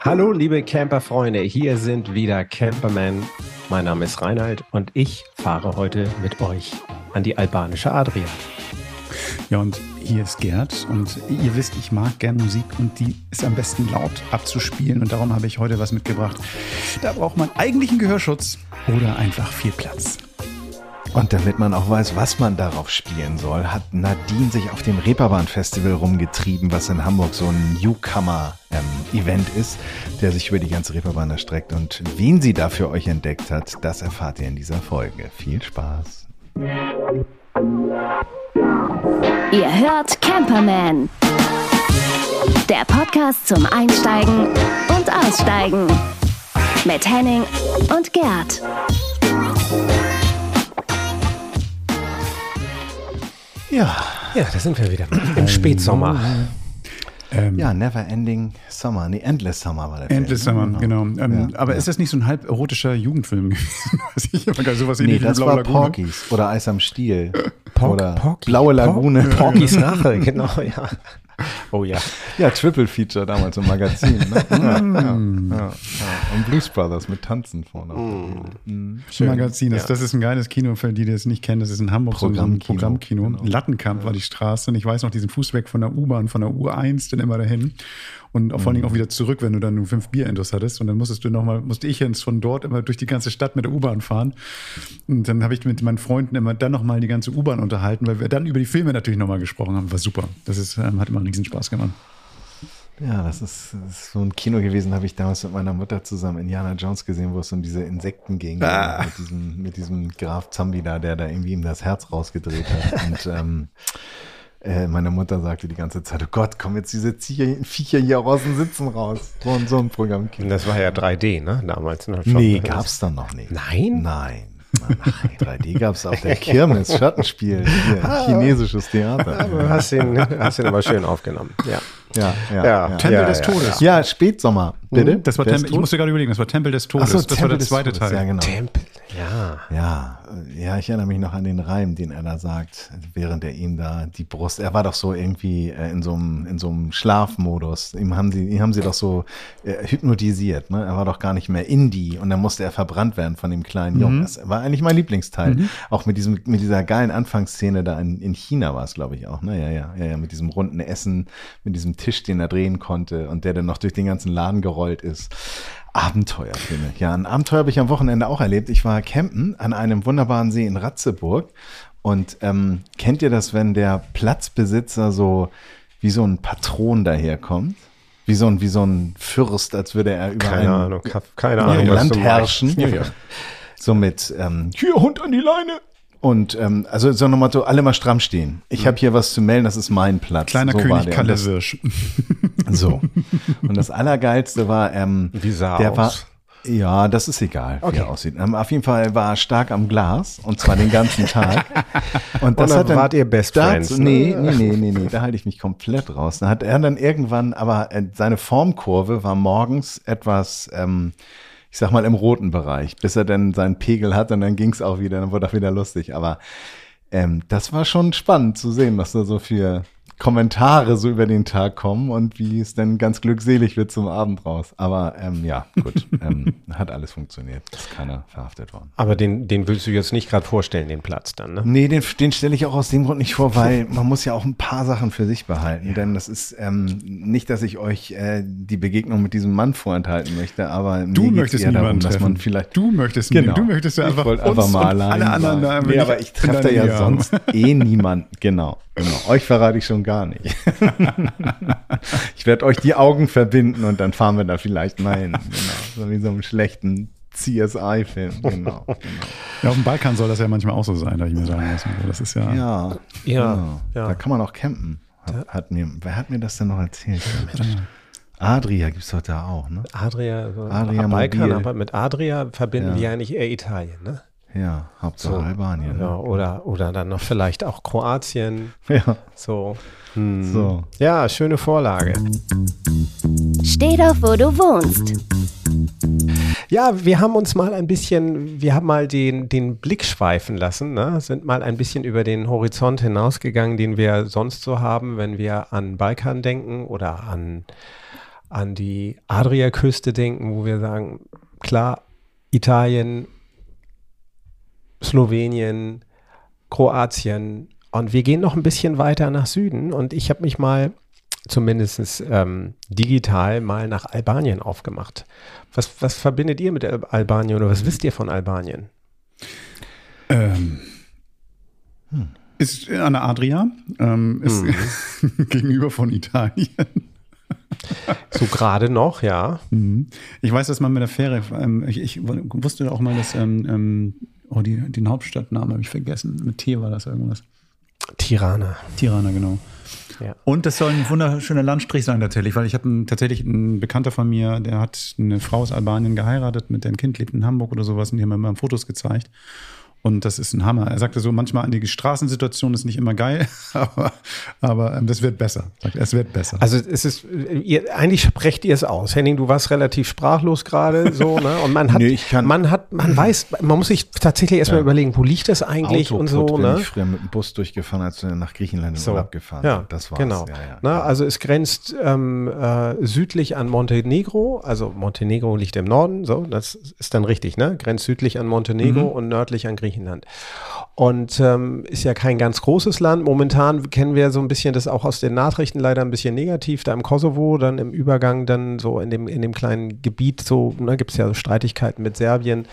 Hallo, liebe Camperfreunde, hier sind wieder Camperman. Mein Name ist Reinhard und ich fahre heute mit euch an die albanische Adria. Ja, und hier ist Gerd und ihr wisst, ich mag gern Musik und die ist am besten laut abzuspielen und darum habe ich heute was mitgebracht. Da braucht man eigentlich einen Gehörschutz oder einfach viel Platz. Und damit man auch weiß, was man darauf spielen soll, hat Nadine sich auf dem Reeperbahn-Festival rumgetrieben, was in Hamburg so ein Newcomer-Event ähm, ist, der sich über die ganze Reeperbahn erstreckt. Und wen sie da für euch entdeckt hat, das erfahrt ihr in dieser Folge. Viel Spaß. Ihr hört Camperman. Der Podcast zum Einsteigen und Aussteigen. Mit Henning und Gerd. Ja. Ja, da sind wir wieder. Im Spätsommer. Ähm, ja, Never Ending Summer. Nee, Endless Summer war der Endless Film. Summer, genau. Ähm, Ja, aber ja. ist das nicht so ein halb erotischer Jugendfilm gewesen? Weiß ich immer gar sowas Nee, ähnlich wie das Blaue war Lagune? Porkies oder Eis am Stiel. Pork- oder Porky- Blaue Lagune. Porkys Rache, genau, ja. Oh ja. Ja, Triple Feature damals im Magazin. Ne? ja, ja, Mm. ja, ja. Und Blues Brothers mit Tanzen vorne. Bühne. Mhm. Magazin. Das, Ja. das ist ein geiles Kino für die, die das nicht kennen. Das ist in Hamburg so ein Programmkino, Programmkino. genau. Lattenkamp war die Straße. Und ich weiß noch diesen Fußweg von der U-Bahn, von der U1 dann immer dahin. Und auch vor allen Dingen auch wieder zurück, wenn du dann nur fünf Bierindos hattest. Und dann musstest du nochmal, musste ich jetzt von dort immer durch die ganze Stadt mit der U-Bahn fahren. Und dann habe ich mit meinen Freunden immer dann nochmal die ganze U-Bahn unterhalten, weil wir dann über die Filme natürlich nochmal gesprochen haben. War super. Das ist, ähm, hat immer einen riesen Spaß gemacht. Ja, das ist, das ist so ein Kino gewesen, habe ich damals mit meiner Mutter zusammen Indiana Jones gesehen, wo es um diese Insekten ging. Ah. Mit, diesem, mit diesem Graf Zambi da, der da irgendwie ihm das Herz rausgedreht hat. Und ähm, äh, meine Mutter sagte die ganze Zeit, oh Gott, kommen jetzt diese Ziecher, Viecher hier aus dem Sitzen raus. So, so ein Programm. Und das war ja 3D, ne? Damals. Ne? Nee, gab's dann noch nicht. Nein? Nein. Nein, 3D gab's auf der Kirmes, Schattenspiel, hier, chinesisches Theater. Du hast ihn, hast ihn aber schön aufgenommen. Ja. Ja, ja, Ja. ja. Tempel Ja, des Todes. Ja, Spätsommer, bitte? Das war Tempel, ich musste gerade überlegen, das war Tempel des Todes. Ach so, das war Tempel der des zweite Todes, Teil. Ja, genau. Tempel. Ja. Ja, äh, ja, ich erinnere mich noch an den Reim, den er da sagt, während er ihm da die Brust, er war doch so irgendwie äh, in so einem, in so einem Schlafmodus. Ihm haben sie, ihm haben sie doch so äh, hypnotisiert, ne? Er war doch gar nicht mehr Indie und dann musste er verbrannt werden von dem kleinen Jungen. Das war eigentlich mein Lieblingsteil. Auch mit diesem, mit dieser geilen Anfangsszene da in, in China war es, glaube ich, auch, ne? Ja, ja, ja, ja, mit diesem runden Essen, mit diesem Tisch, den er drehen konnte und der dann noch durch den ganzen Laden gerollt ist. Abenteuerfilme. Ja, ein Abenteuer habe ich am Wochenende auch erlebt. Ich war campen an einem wunderbaren See in Ratzeburg. Und ähm, kennt ihr das, wenn der Platzbesitzer so wie so ein Patron daherkommt? Wie so ein, wie so ein Fürst, als würde er über Keine ein, Ahnung. Keine Ahnung. Land herrschen. Ja, ja. So mit, ähm, hier, Hund an die Leine. Und ähm, also so nochmal so, alle mal stramm stehen. Ich habe hier was zu melden, das ist mein Platz. Kleiner so König der. Und Kalle das- Wirsch. so. Und das Allergeilste war, ähm, Wie sah der er war, aus? ja, das ist egal, wie Okay. er aussieht. Ähm, auf jeden Fall war er stark am Glas und zwar den ganzen Tag. Und das dann hat dann, wart ihr Best dazu- Friends, ne? Nee, nee, nee, nee, nee, da halte ich mich komplett raus. Da hat er dann irgendwann, aber äh, seine Formkurve war morgens etwas, ähm, ich sag mal, im roten Bereich, bis er dann seinen Pegel hat und dann ging's auch wieder, dann wurde auch wieder lustig. Aber ähm, das war schon spannend zu sehen, was da so für Kommentare so über den Tag kommen und wie es dann ganz glückselig wird zum Abend raus. Aber ähm, ja, gut, ähm, hat alles funktioniert. Ist keiner verhaftet worden. Aber den, den willst du jetzt nicht gerade vorstellen, den Platz dann, ne? Nee, den, den stelle ich auch aus dem Grund nicht vor, weil man muss ja auch ein paar Sachen für sich behalten. Denn das ist ähm, nicht, dass ich euch äh, die Begegnung mit diesem Mann vorenthalten möchte, aber Du mir möchtest niemanden darum, dass treffen. man vielleicht du möchtest Genau. Du möchtest ja Ich einfach, wollte einfach uns mal und allein alle anderen Nee, aber ich treffe da ja haben. sonst eh niemanden. Genau, genau. Euch verrate ich schon gar nicht. ich werde euch die Augen verbinden und dann fahren wir da vielleicht mal hin. Genau. So wie so einem schlechten CSI-Film. Genau, genau. Ja, auf dem Balkan soll das ja manchmal auch so sein, da ich mir sagen lassen. Das ist ja, Ja, Ja, genau. ja. Da kann man auch campen. Hat, hat mir, wer hat mir das denn noch erzählt? Adria gibt's doch da auch, ne? Adria, so Adria Balkan, aber mit Adria verbinden Ja. wir eigentlich eher Italien, ne? Ja, Hauptsache So. Albanien. Ja, oder, oder dann noch vielleicht auch Kroatien. Ja, So. Hm. so. Ja, schöne Vorlage. Steh doch, wo du wohnst. Ja, wir haben uns mal ein bisschen, wir haben mal den, den Blick schweifen lassen, ne? sind mal ein bisschen über den Horizont hinausgegangen, den wir sonst so haben, wenn wir an Balkan denken oder an, an die Adriaküste denken, wo wir sagen, klar, Italien, Slowenien, Kroatien und wir gehen noch ein bisschen weiter nach Süden und ich habe mich mal zumindest ähm, digital mal nach Albanien aufgemacht. Was, was verbindet ihr mit Albanien oder was wisst ihr von Albanien? Ähm, hm. Ist an der Adria, ähm, ist mhm. gegenüber von Italien. so gerade noch, ja. Mhm. Ich weiß, dass man mit der Fähre, ähm, ich, ich, wusste auch mal, dass, ähm, ähm, oh, die, den Hauptstadtnamen habe ich vergessen. Mit T war das irgendwas. Tirana. Tirana, genau. Ja. Und das soll ein wunderschöner Landstrich sein tatsächlich, weil ich habe tatsächlich einen Bekannter von mir, der hat eine Frau aus Albanien geheiratet, mit dem Kind lebt in Hamburg oder sowas und die haben mir mal Fotos gezeigt. Und das ist ein Hammer. Er sagte so, manchmal die Straßensituation ist nicht immer geil, aber, aber ähm, das wird besser. Sagt, es wird besser. Also es ist, ihr, eigentlich sprecht ihr es aus. Henning, du warst relativ sprachlos gerade so, ne? Und man hat, nee, man hat, man weiß, man muss sich tatsächlich erstmal ja. überlegen, wo liegt das eigentlich Autoput und so, bin ne? ich früher mit dem Bus durchgefahren, als wir nach Griechenland so. Urlaub gefahren ja, Das war's. Genau. Ja, ja, ne? Also es grenzt ähm, äh, südlich an Montenegro, also Montenegro liegt im Norden, so, das ist dann richtig, ne? Grenzt südlich an Montenegro mhm. und nördlich an Griechenland. Griechenland. Und ähm, ist ja kein ganz großes Land. Momentan kennen wir so ein bisschen das auch aus den Nachrichten leider ein bisschen negativ. Da im Kosovo, dann im Übergang, dann so in dem, in dem kleinen Gebiet, so ne, gibt es ja so Streitigkeiten mit Serbien.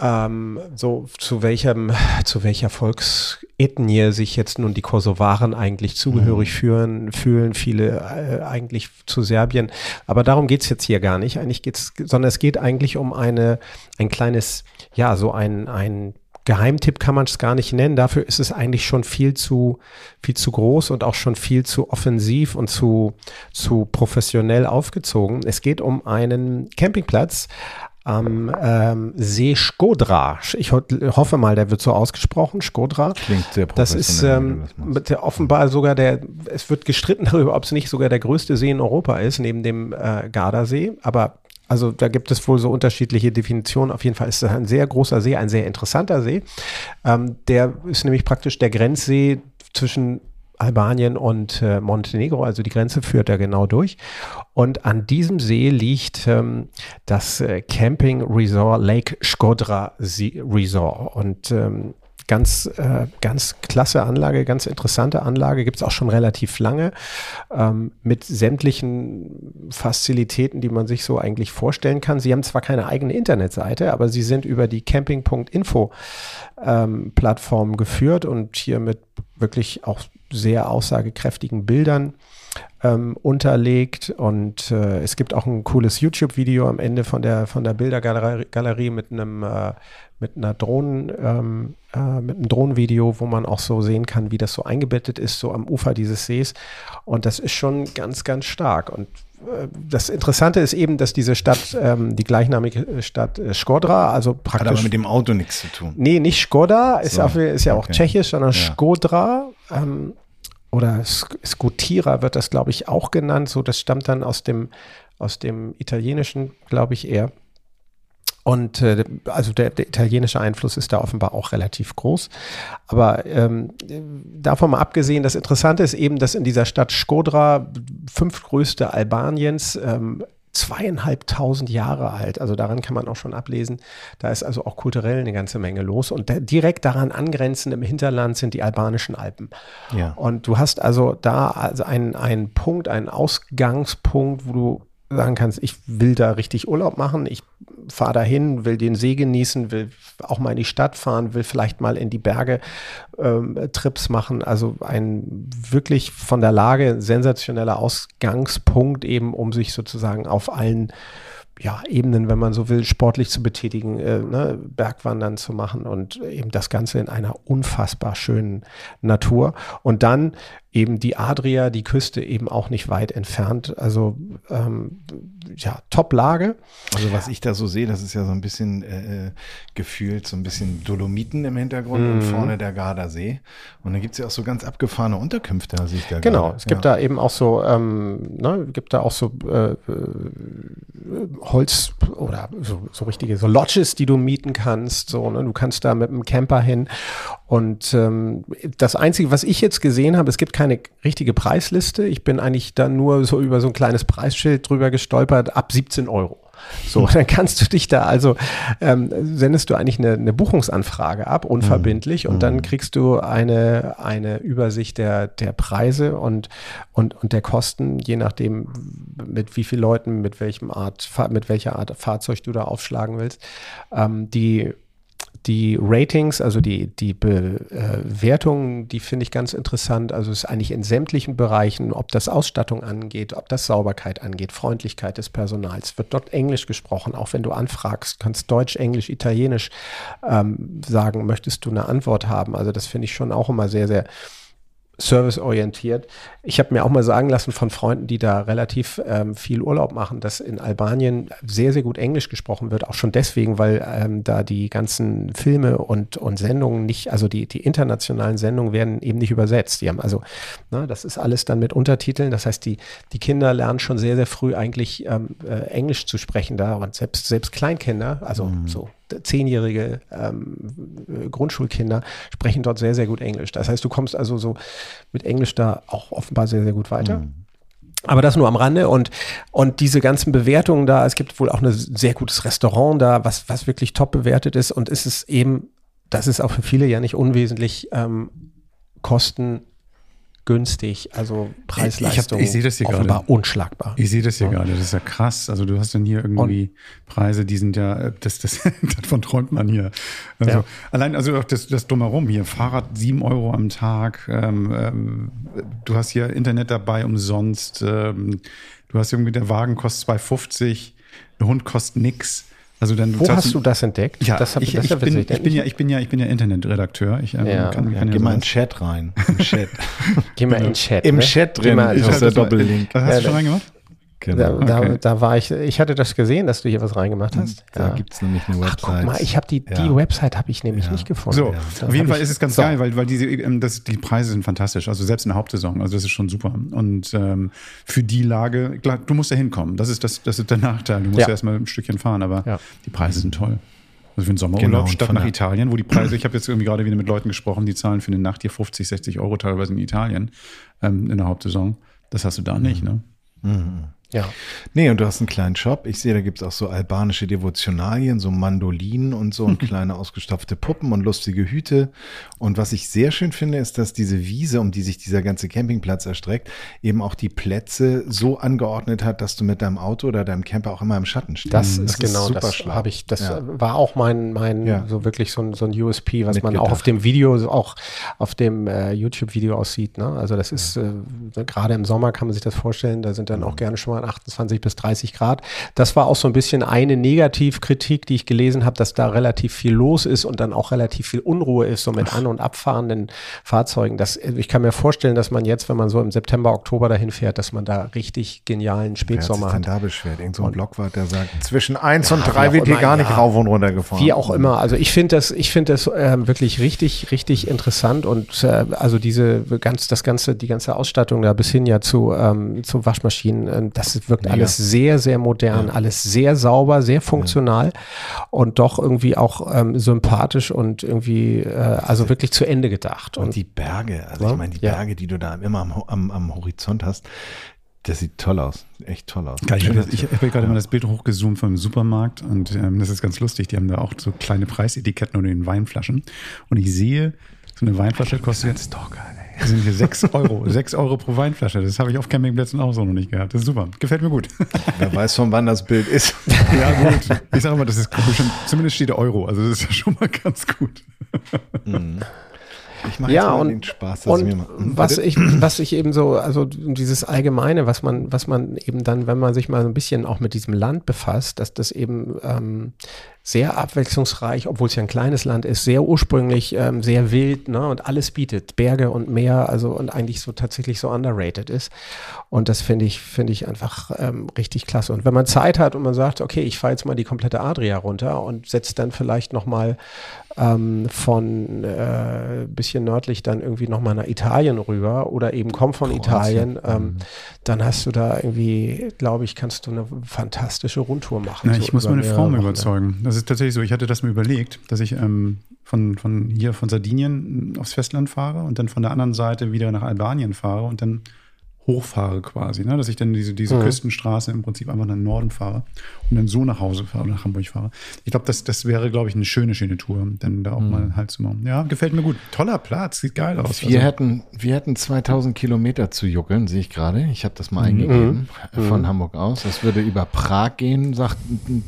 Ähm, so zu welchem, zu welcher Volksethnie sich jetzt nun die Kosovaren eigentlich zugehörig mhm. führen, fühlen, viele äh, eigentlich zu Serbien. Aber darum geht es jetzt hier gar nicht. Eigentlich geht's, sondern es geht eigentlich um eine, ein kleines, ja, so ein, ein Geheimtipp kann man es gar nicht nennen. Dafür ist es eigentlich schon viel zu, viel zu groß und auch schon viel zu offensiv und zu, zu professionell aufgezogen. Es geht um einen Campingplatz am ähm, See Skodra. Ich ho hoffe mal, der wird so ausgesprochen, Skodra. Klingt sehr Das ist ähm, der, offenbar sogar der, es wird gestritten darüber, ob es nicht sogar der größte See in Europa ist, neben dem äh, Gardasee. Aber also da gibt es wohl so unterschiedliche Definitionen. Auf jeden Fall ist es ein sehr großer See, ein sehr interessanter See. Ähm, der ist nämlich praktisch der Grenzsee zwischen Albanien und äh, Montenegro, also die Grenze führt da genau durch. Und an diesem See liegt ähm, das äh, Camping Resort Lake Skodra Resort. Und ähm, ganz, äh, ganz klasse Anlage, ganz interessante Anlage, gibt es auch schon relativ lange, ähm, mit sämtlichen Fazilitäten, die man sich so eigentlich vorstellen kann. Sie haben zwar keine eigene Internetseite, aber sie sind über die camping.info ähm, Plattform geführt und hier mit wirklich auch sehr aussagekräftigen Bildern ähm, unterlegt. Und äh, es gibt auch ein cooles YouTube-Video am Ende von der von der Bildergalerie mit einem äh, mit einer Drohnen ähm, äh, mit einem Drohnenvideo, wo man auch so sehen kann, wie das so eingebettet ist so am Ufer dieses Sees und das ist schon ganz ganz stark und äh, das Interessante ist eben, dass diese Stadt, ähm, die gleichnamige Stadt äh, Skodra, also praktisch. Hat aber mit dem Auto nichts zu tun. Nee, nicht Skoda, ist, so, auch, ist ja okay. auch tschechisch, sondern ja. Skodra. Ähm, oder Skutira wird das, glaube ich, auch genannt. So, das stammt dann aus dem, aus dem Italienischen, glaube ich, eher. Und äh, also der, der, italienische Einfluss ist da offenbar auch relativ groß. Aber ähm, davon mal abgesehen, das Interessante ist eben, dass in dieser Stadt Skodra, fünftgrößte Albaniens, ähm, zweieinhalbtausend Jahre alt. Also daran kann man auch schon ablesen. Da ist also auch kulturell eine ganze Menge los. Und direkt daran angrenzend im Hinterland sind die albanischen Alpen. Ja. Und du hast also da also einen, einen Punkt, einen Ausgangspunkt, wo du sagen kannst, ich will da richtig Urlaub machen, ich fahre dahin, will den See genießen, will auch mal in die Stadt fahren, will vielleicht mal in die Berge ähm, Trips machen. Also ein wirklich von der Lage sensationeller Ausgangspunkt eben, um sich sozusagen auf allen ja, Ebenen, wenn man so will, sportlich zu betätigen, äh, ne, Bergwandern zu machen und eben das Ganze in einer unfassbar schönen Natur. Und dann eben die Adria, die Küste eben auch nicht weit entfernt. Also ähm, ja, Top-Lage. Also was ich da so sehe, das ist ja so ein bisschen äh, äh gefühlt so ein bisschen Dolomiten im Hintergrund mhm. und vorne der Gardasee. Und dann gibt es ja auch so ganz abgefahrene Unterkünfte, sehe ich da Genau, gerade. es gibt ja. da eben auch so, ähm, ne, gibt da auch so äh, äh Holz, oder so, so richtige so Lodges, die du mieten kannst. So, ne? Du kannst da mit einem Camper hin. Und ähm, das Einzige, was ich jetzt gesehen habe, es gibt keine richtige Preisliste. Ich bin eigentlich da nur so über so ein kleines Preisschild drüber gestolpert, ab 17 Euro. So, dann kannst du dich da also, ähm, sendest du eigentlich eine, eine Buchungsanfrage ab, unverbindlich, und dann mhm. kriegst du eine, eine Übersicht der, der Preise und, und, und der Kosten, je nachdem, mit wie vielen Leuten, mit welchem Art, mit welcher Art Fahrzeug du da aufschlagen willst. Ähm, die die Ratings, also die, die Bewertungen, die finde ich ganz interessant. Also es ist eigentlich in sämtlichen Bereichen, ob das Ausstattung angeht, ob das Sauberkeit angeht, Freundlichkeit des Personals, wird dort Englisch gesprochen. Auch wenn du anfragst, kannst Deutsch, Englisch, Italienisch ähm, sagen, möchtest du eine Antwort haben. Also das finde ich schon auch immer sehr, sehr serviceorientiert. Ich habe mir auch mal sagen lassen von Freunden, die da relativ ähm, viel Urlaub machen, dass in Albanien sehr, sehr gut Englisch gesprochen wird. Auch schon deswegen, weil ähm, da die ganzen Filme und, und Sendungen nicht, also die, die internationalen Sendungen werden eben nicht übersetzt. Die haben also, na, das ist alles dann mit Untertiteln. Das heißt, die, die Kinder lernen schon sehr, sehr früh eigentlich ähm, äh, Englisch zu sprechen da und selbst, selbst Kleinkinder, also mhm. so zehnjährige ähm, Grundschulkinder sprechen dort sehr, sehr gut Englisch. Das heißt, du kommst also so mit Englisch da auch offenbar sehr, sehr gut weiter. Mhm. Aber das nur am Rande und, und diese ganzen Bewertungen da, es gibt wohl auch ein sehr gutes Restaurant da, was, was wirklich top bewertet ist und ist es eben, das ist auch für viele ja nicht unwesentlich, ähm, Kosten günstig, also Preis-Leistung. Ich, ich sehe das hier offenbar gerade. unschlagbar. Ich sehe das hier ja. gerade, das ist ja krass. Also du hast dann hier irgendwie Und, Preise, die sind ja, das, das, davon träumt man hier. Also ja. allein, also auch das, das drumherum hier, Fahrrad sieben Euro am Tag, ähm, ähm, du hast hier Internet dabei umsonst, ähm, du hast irgendwie, der Wagen kostet 2,50, der Hund kostet nix. Also dann, Wo hast du das entdeckt? Ja, das hab, ich, das ich, bin, ich, bin ja, ich bin ja, ich bin ja Internetredakteur. Ich ähm, ja. kann, kann ja, geh mal in den Chat rein. Im Chat. geh mal in den Chat. Im ne? Chat drin. Ist der Doppellink. Was hast du schon reingemacht? Genau. Da, okay. da, da, war ich, ich hatte das gesehen, dass du hier was reingemacht hast. Da ja. gibt es nämlich eine Website. Ach, guck mal, ich habe die, ja. die Website habe ich nämlich ja. nicht gefunden. So, auf jeden Fall ist es ganz so. geil, weil, weil diese, ähm, das, die Preise sind fantastisch. Also selbst in der Hauptsaison, also das ist schon super. Und ähm, für die Lage, klar, du musst da hinkommen. Das ist, das, das ist der Nachteil. Du musst ja. erstmal ein Stückchen fahren, aber die Preise sind toll. Also für den Sommerurlaub genau, statt nach Italien, wo die Preise, ich habe jetzt irgendwie gerade wieder mit Leuten gesprochen, die zahlen für eine Nacht hier 50, 60 Euro teilweise in Italien ähm, in der Hauptsaison. Das hast du da nicht, mhm. ne? Mhm. Ja. Nee, und du hast einen kleinen Shop. Ich sehe, da gibt's auch so albanische Devotionalien, so Mandolinen und so und kleine ausgestopfte Puppen und lustige Hüte. Und was ich sehr schön finde, ist, dass diese Wiese, um die sich dieser ganze Campingplatz erstreckt, eben auch die Plätze so angeordnet hat, dass du mit deinem Auto oder deinem Camper auch immer im Schatten stehst. Das, das ist genau, super das habe ich, das ja. war auch mein, mein, ja. so wirklich so ein, so ein USP, was man auch auf dem Video, auch auf dem äh, YouTube-Video aussieht. Ne? Also das ist, äh, gerade im Sommer kann man sich das vorstellen, da sind dann auch mhm. gerne schon mal von 28 bis 30 Grad. Das war auch so ein bisschen eine Negativkritik, die ich gelesen habe, dass da relativ viel los ist und dann auch relativ viel Unruhe ist, so mit an- und abfahrenden Fahrzeugen. Das, ich kann mir vorstellen, dass man jetzt, wenn man so im September, Oktober dahin fährt, dass man da richtig genialen Spätsommer Wer hat. da beschwert? Irgend so ein Blockwart, der sagt, zwischen 1 ja, und 3 wird hier gar nicht ja, rauf und runter gefahren. Wie auch immer. Also ich finde das, ich finde das äh, wirklich richtig, richtig interessant und äh, also diese ganz, das ganze, die ganze Ausstattung da bis hin ja zu, ähm, zu Waschmaschinen, äh, das das wirkt Mega. alles sehr, sehr modern, ja. alles sehr sauber, sehr funktional ja. und doch irgendwie auch ähm, sympathisch und irgendwie, äh, also wirklich zu Ende gedacht. Und, und die Berge, also ich meine, die Berge, die du da immer am, am, am Horizont hast, das sieht toll aus, echt toll aus. Geil, ich habe hab gerade mal das Bild hochgezoomt vom Supermarkt und ähm, das ist ganz lustig. Die haben da auch so kleine Preisetiketten unter den Weinflaschen und ich sehe, so eine Weinflasche kostet jetzt. Stalker, das sind hier 6 Euro. 6 Euro pro Weinflasche. Das habe ich auf Campingplätzen auch so noch nicht gehabt. Das ist super. Gefällt mir gut. Wer weiß, von wann das Bild ist. ja, gut. Ich sage mal, das ist bestimmt, zumindest steht der Euro. Also das ist ja schon mal ganz gut. Mhm. Ich mache ja, und, den Spaß, und mir was ich, was ich eben so, also dieses Allgemeine, was man, was man eben dann, wenn man sich mal so ein bisschen auch mit diesem Land befasst, dass das eben ähm, sehr abwechslungsreich, obwohl es ja ein kleines Land ist, sehr ursprünglich, ähm, sehr wild ne, und alles bietet, Berge und Meer, also und eigentlich so tatsächlich so underrated ist. Und das finde ich, finde ich einfach ähm, richtig klasse. Und wenn man Zeit hat und man sagt, okay, ich fahre jetzt mal die komplette Adria runter und setze dann vielleicht nochmal ähm, von äh, bisschen nördlich dann irgendwie nochmal nach Italien rüber oder eben kommt von Kroatien. Italien, ähm, mhm. Dann hast du da irgendwie, glaube ich, kannst du eine fantastische Rundtour machen. Na, so ich muss über meine Frau mal überzeugen. Das ist tatsächlich so. Ich hatte das mir überlegt, dass ich ähm, von, von hier von Sardinien aufs Festland fahre und dann von der anderen Seite wieder nach Albanien fahre und dann hochfahre quasi, ne? dass ich dann diese, diese Mhm. Küstenstraße im Prinzip einfach nach den Norden fahre und dann so nach Hause fahre, nach Hamburg fahre. Ich glaube, das, das wäre, glaube ich, eine schöne, schöne Tour, dann da auch mal halt zu machen. Ja, gefällt mir gut. Toller Platz, sieht geil aus. Wir, Also, hätten, wir hätten 2000 Kilometer zu juckeln, sehe ich gerade. Ich habe das mal eingegeben äh, von Hamburg aus. Das würde über Prag gehen, sagt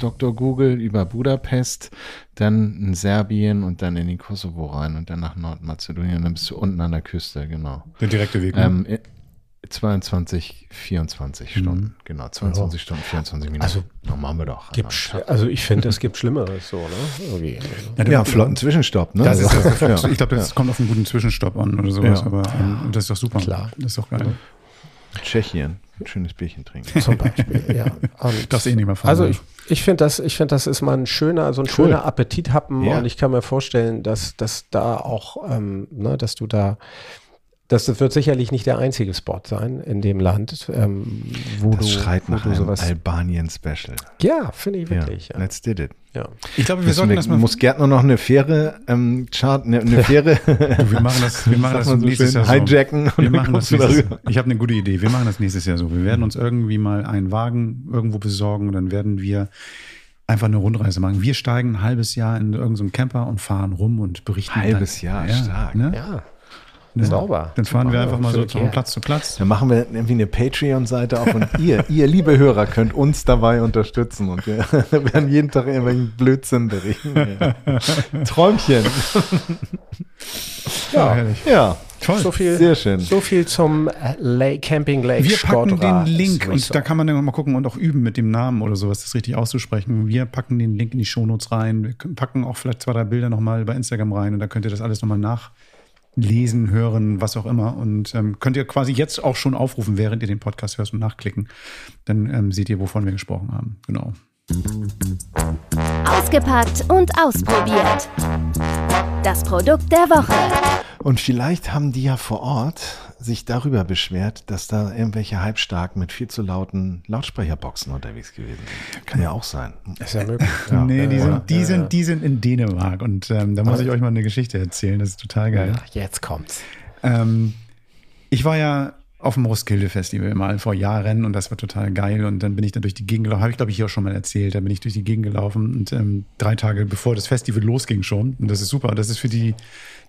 Dr. Google, über Budapest, dann in Serbien und dann in den Kosovo rein und dann nach Nordmazedonien. Dann bist du unten an der Küste, genau. der direkte Weg. ne? Ähm, 22, 24 Stunden, genau, 22 Stunden, 24 Minuten. Also, Na, machen wir doch. Also ich finde, es gibt Schlimmeres so, ne? Der ja, macht- flotten Zwischenstopp, ne? Das ist, Also, das, ja. Ich glaube, das kommt auf einen guten Zwischenstopp an oder sowas, Ja. aber ähm, das ist doch super. Klar. Das ist doch geil. Tschechien, ein schönes Bierchen trinken. Zum Beispiel, ja. Und Darfst eh nicht mehr fahren. Also ich, ich finde das, ich finde das ist mal ein schöner, so ein schöner Appetithappen Ja. und ich kann mir vorstellen, dass, dass da auch, ähm, ne, dass du da, das wird sicherlich nicht der einzige Spot sein in dem Land, ähm, wo Das du, schreit nach einem sowas. Albanien-Special. Ja, finde ich Ja, wirklich. Ja, let's did it. ja. ich glaube, wir Müssen sollten wir, das mal. muss Gerd nur noch eine Fähre, ähm, Chart, eine, eine Fähre Du, wir machen das, wir machen das so nächstes Jahr so. hijacken und Wir machen das nächstes, darüber. Ich habe eine gute Idee. Wir machen das nächstes Jahr so. Wir werden uns irgendwie mal einen Wagen irgendwo besorgen und dann werden wir einfach eine Rundreise machen. Wir steigen ein halbes Jahr in so einen Camper und fahren rum und berichten. Halbes dann, Jahr, ja, stark. Ne? ja. Ne? Sauber. Dann fahren wir einfach mal so von. Platz zu Platz. Dann machen wir irgendwie eine Patreon-Seite auf und ihr, ihr liebe Hörer, könnt uns dabei unterstützen und wir werden jeden Tag irgendwelchen Blödsinn berichten. Ja. Träumchen. Ja, herrlich. Ja, Toll. So viel, Sehr schön. So viel zum äh, Lake, Camping Lake Wir packen den Link und da kann man dann mal gucken und auch üben mit dem Namen oder sowas, das richtig auszusprechen. Wir packen den Link in die Shownotes rein. Wir packen auch vielleicht zwei, drei Bilder nochmal bei Instagram rein und da könnt ihr das alles nochmal nachlesen, hören, was auch immer. Und ähm, könnt ihr quasi jetzt auch schon aufrufen, während ihr den Podcast hört und nachklicken. Dann ähm, seht ihr, wovon wir gesprochen haben. Genau. Ausgepackt und ausprobiert. Das Produkt der Woche. Und vielleicht haben die ja vor Ort sich darüber beschwert, dass da irgendwelche halbstark mit viel zu lauten Lautsprecherboxen unterwegs gewesen sind. Kann ja auch sein. ist ja möglich. nee, die, ja, sind, die, ja, sind, ja. die sind in Dänemark und ähm, da muss ich euch mal eine Geschichte erzählen. Das ist total geil. Ach, jetzt kommt's. Ähm, ich war ja auf dem Roskilde Festival mal vor Jahren und das war total geil. Und dann bin ich da durch die Gegend gelaufen, habe ich glaube ich hier auch schon mal erzählt. Da bin ich durch die Gegend gelaufen und ähm, drei Tage bevor das Festival losging schon. Und das ist super. Das ist für die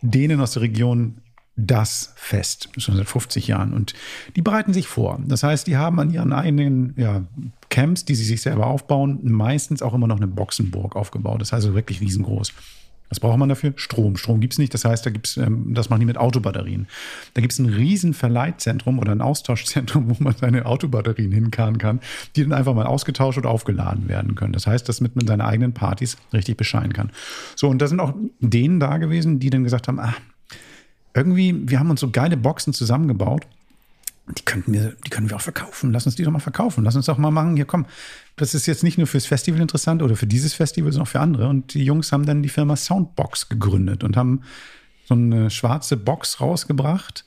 Dänen aus der Region das Fest, schon seit 50 Jahren. Und die bereiten sich vor. Das heißt, die haben an ihren eigenen ja, Camps, die sie sich selber aufbauen, meistens auch immer noch eine Boxenburg aufgebaut. Das heißt also wirklich riesengroß. Was braucht man dafür? Strom. Strom gibt's nicht. Das heißt, da gibt's, ähm, das machen die mit Autobatterien. Da gibt's ein riesen Verleihzentrum oder ein Austauschzentrum, wo man seine Autobatterien hinkarren kann, die dann einfach mal ausgetauscht oder aufgeladen werden können. Das heißt, dass man seine eigenen Partys richtig bescheiden kann. So, und da sind auch denen da gewesen, die dann gesagt haben, ah, irgendwie, wir haben uns so geile Boxen zusammengebaut. Die könnten wir, die können wir auch verkaufen. Lass uns die doch mal verkaufen. Lass uns doch mal machen. Hier, komm. Das ist jetzt nicht nur fürs Festival interessant oder für dieses Festival, sondern auch für andere. Und die Jungs haben dann die Firma Soundbox gegründet und haben so eine schwarze Box rausgebracht,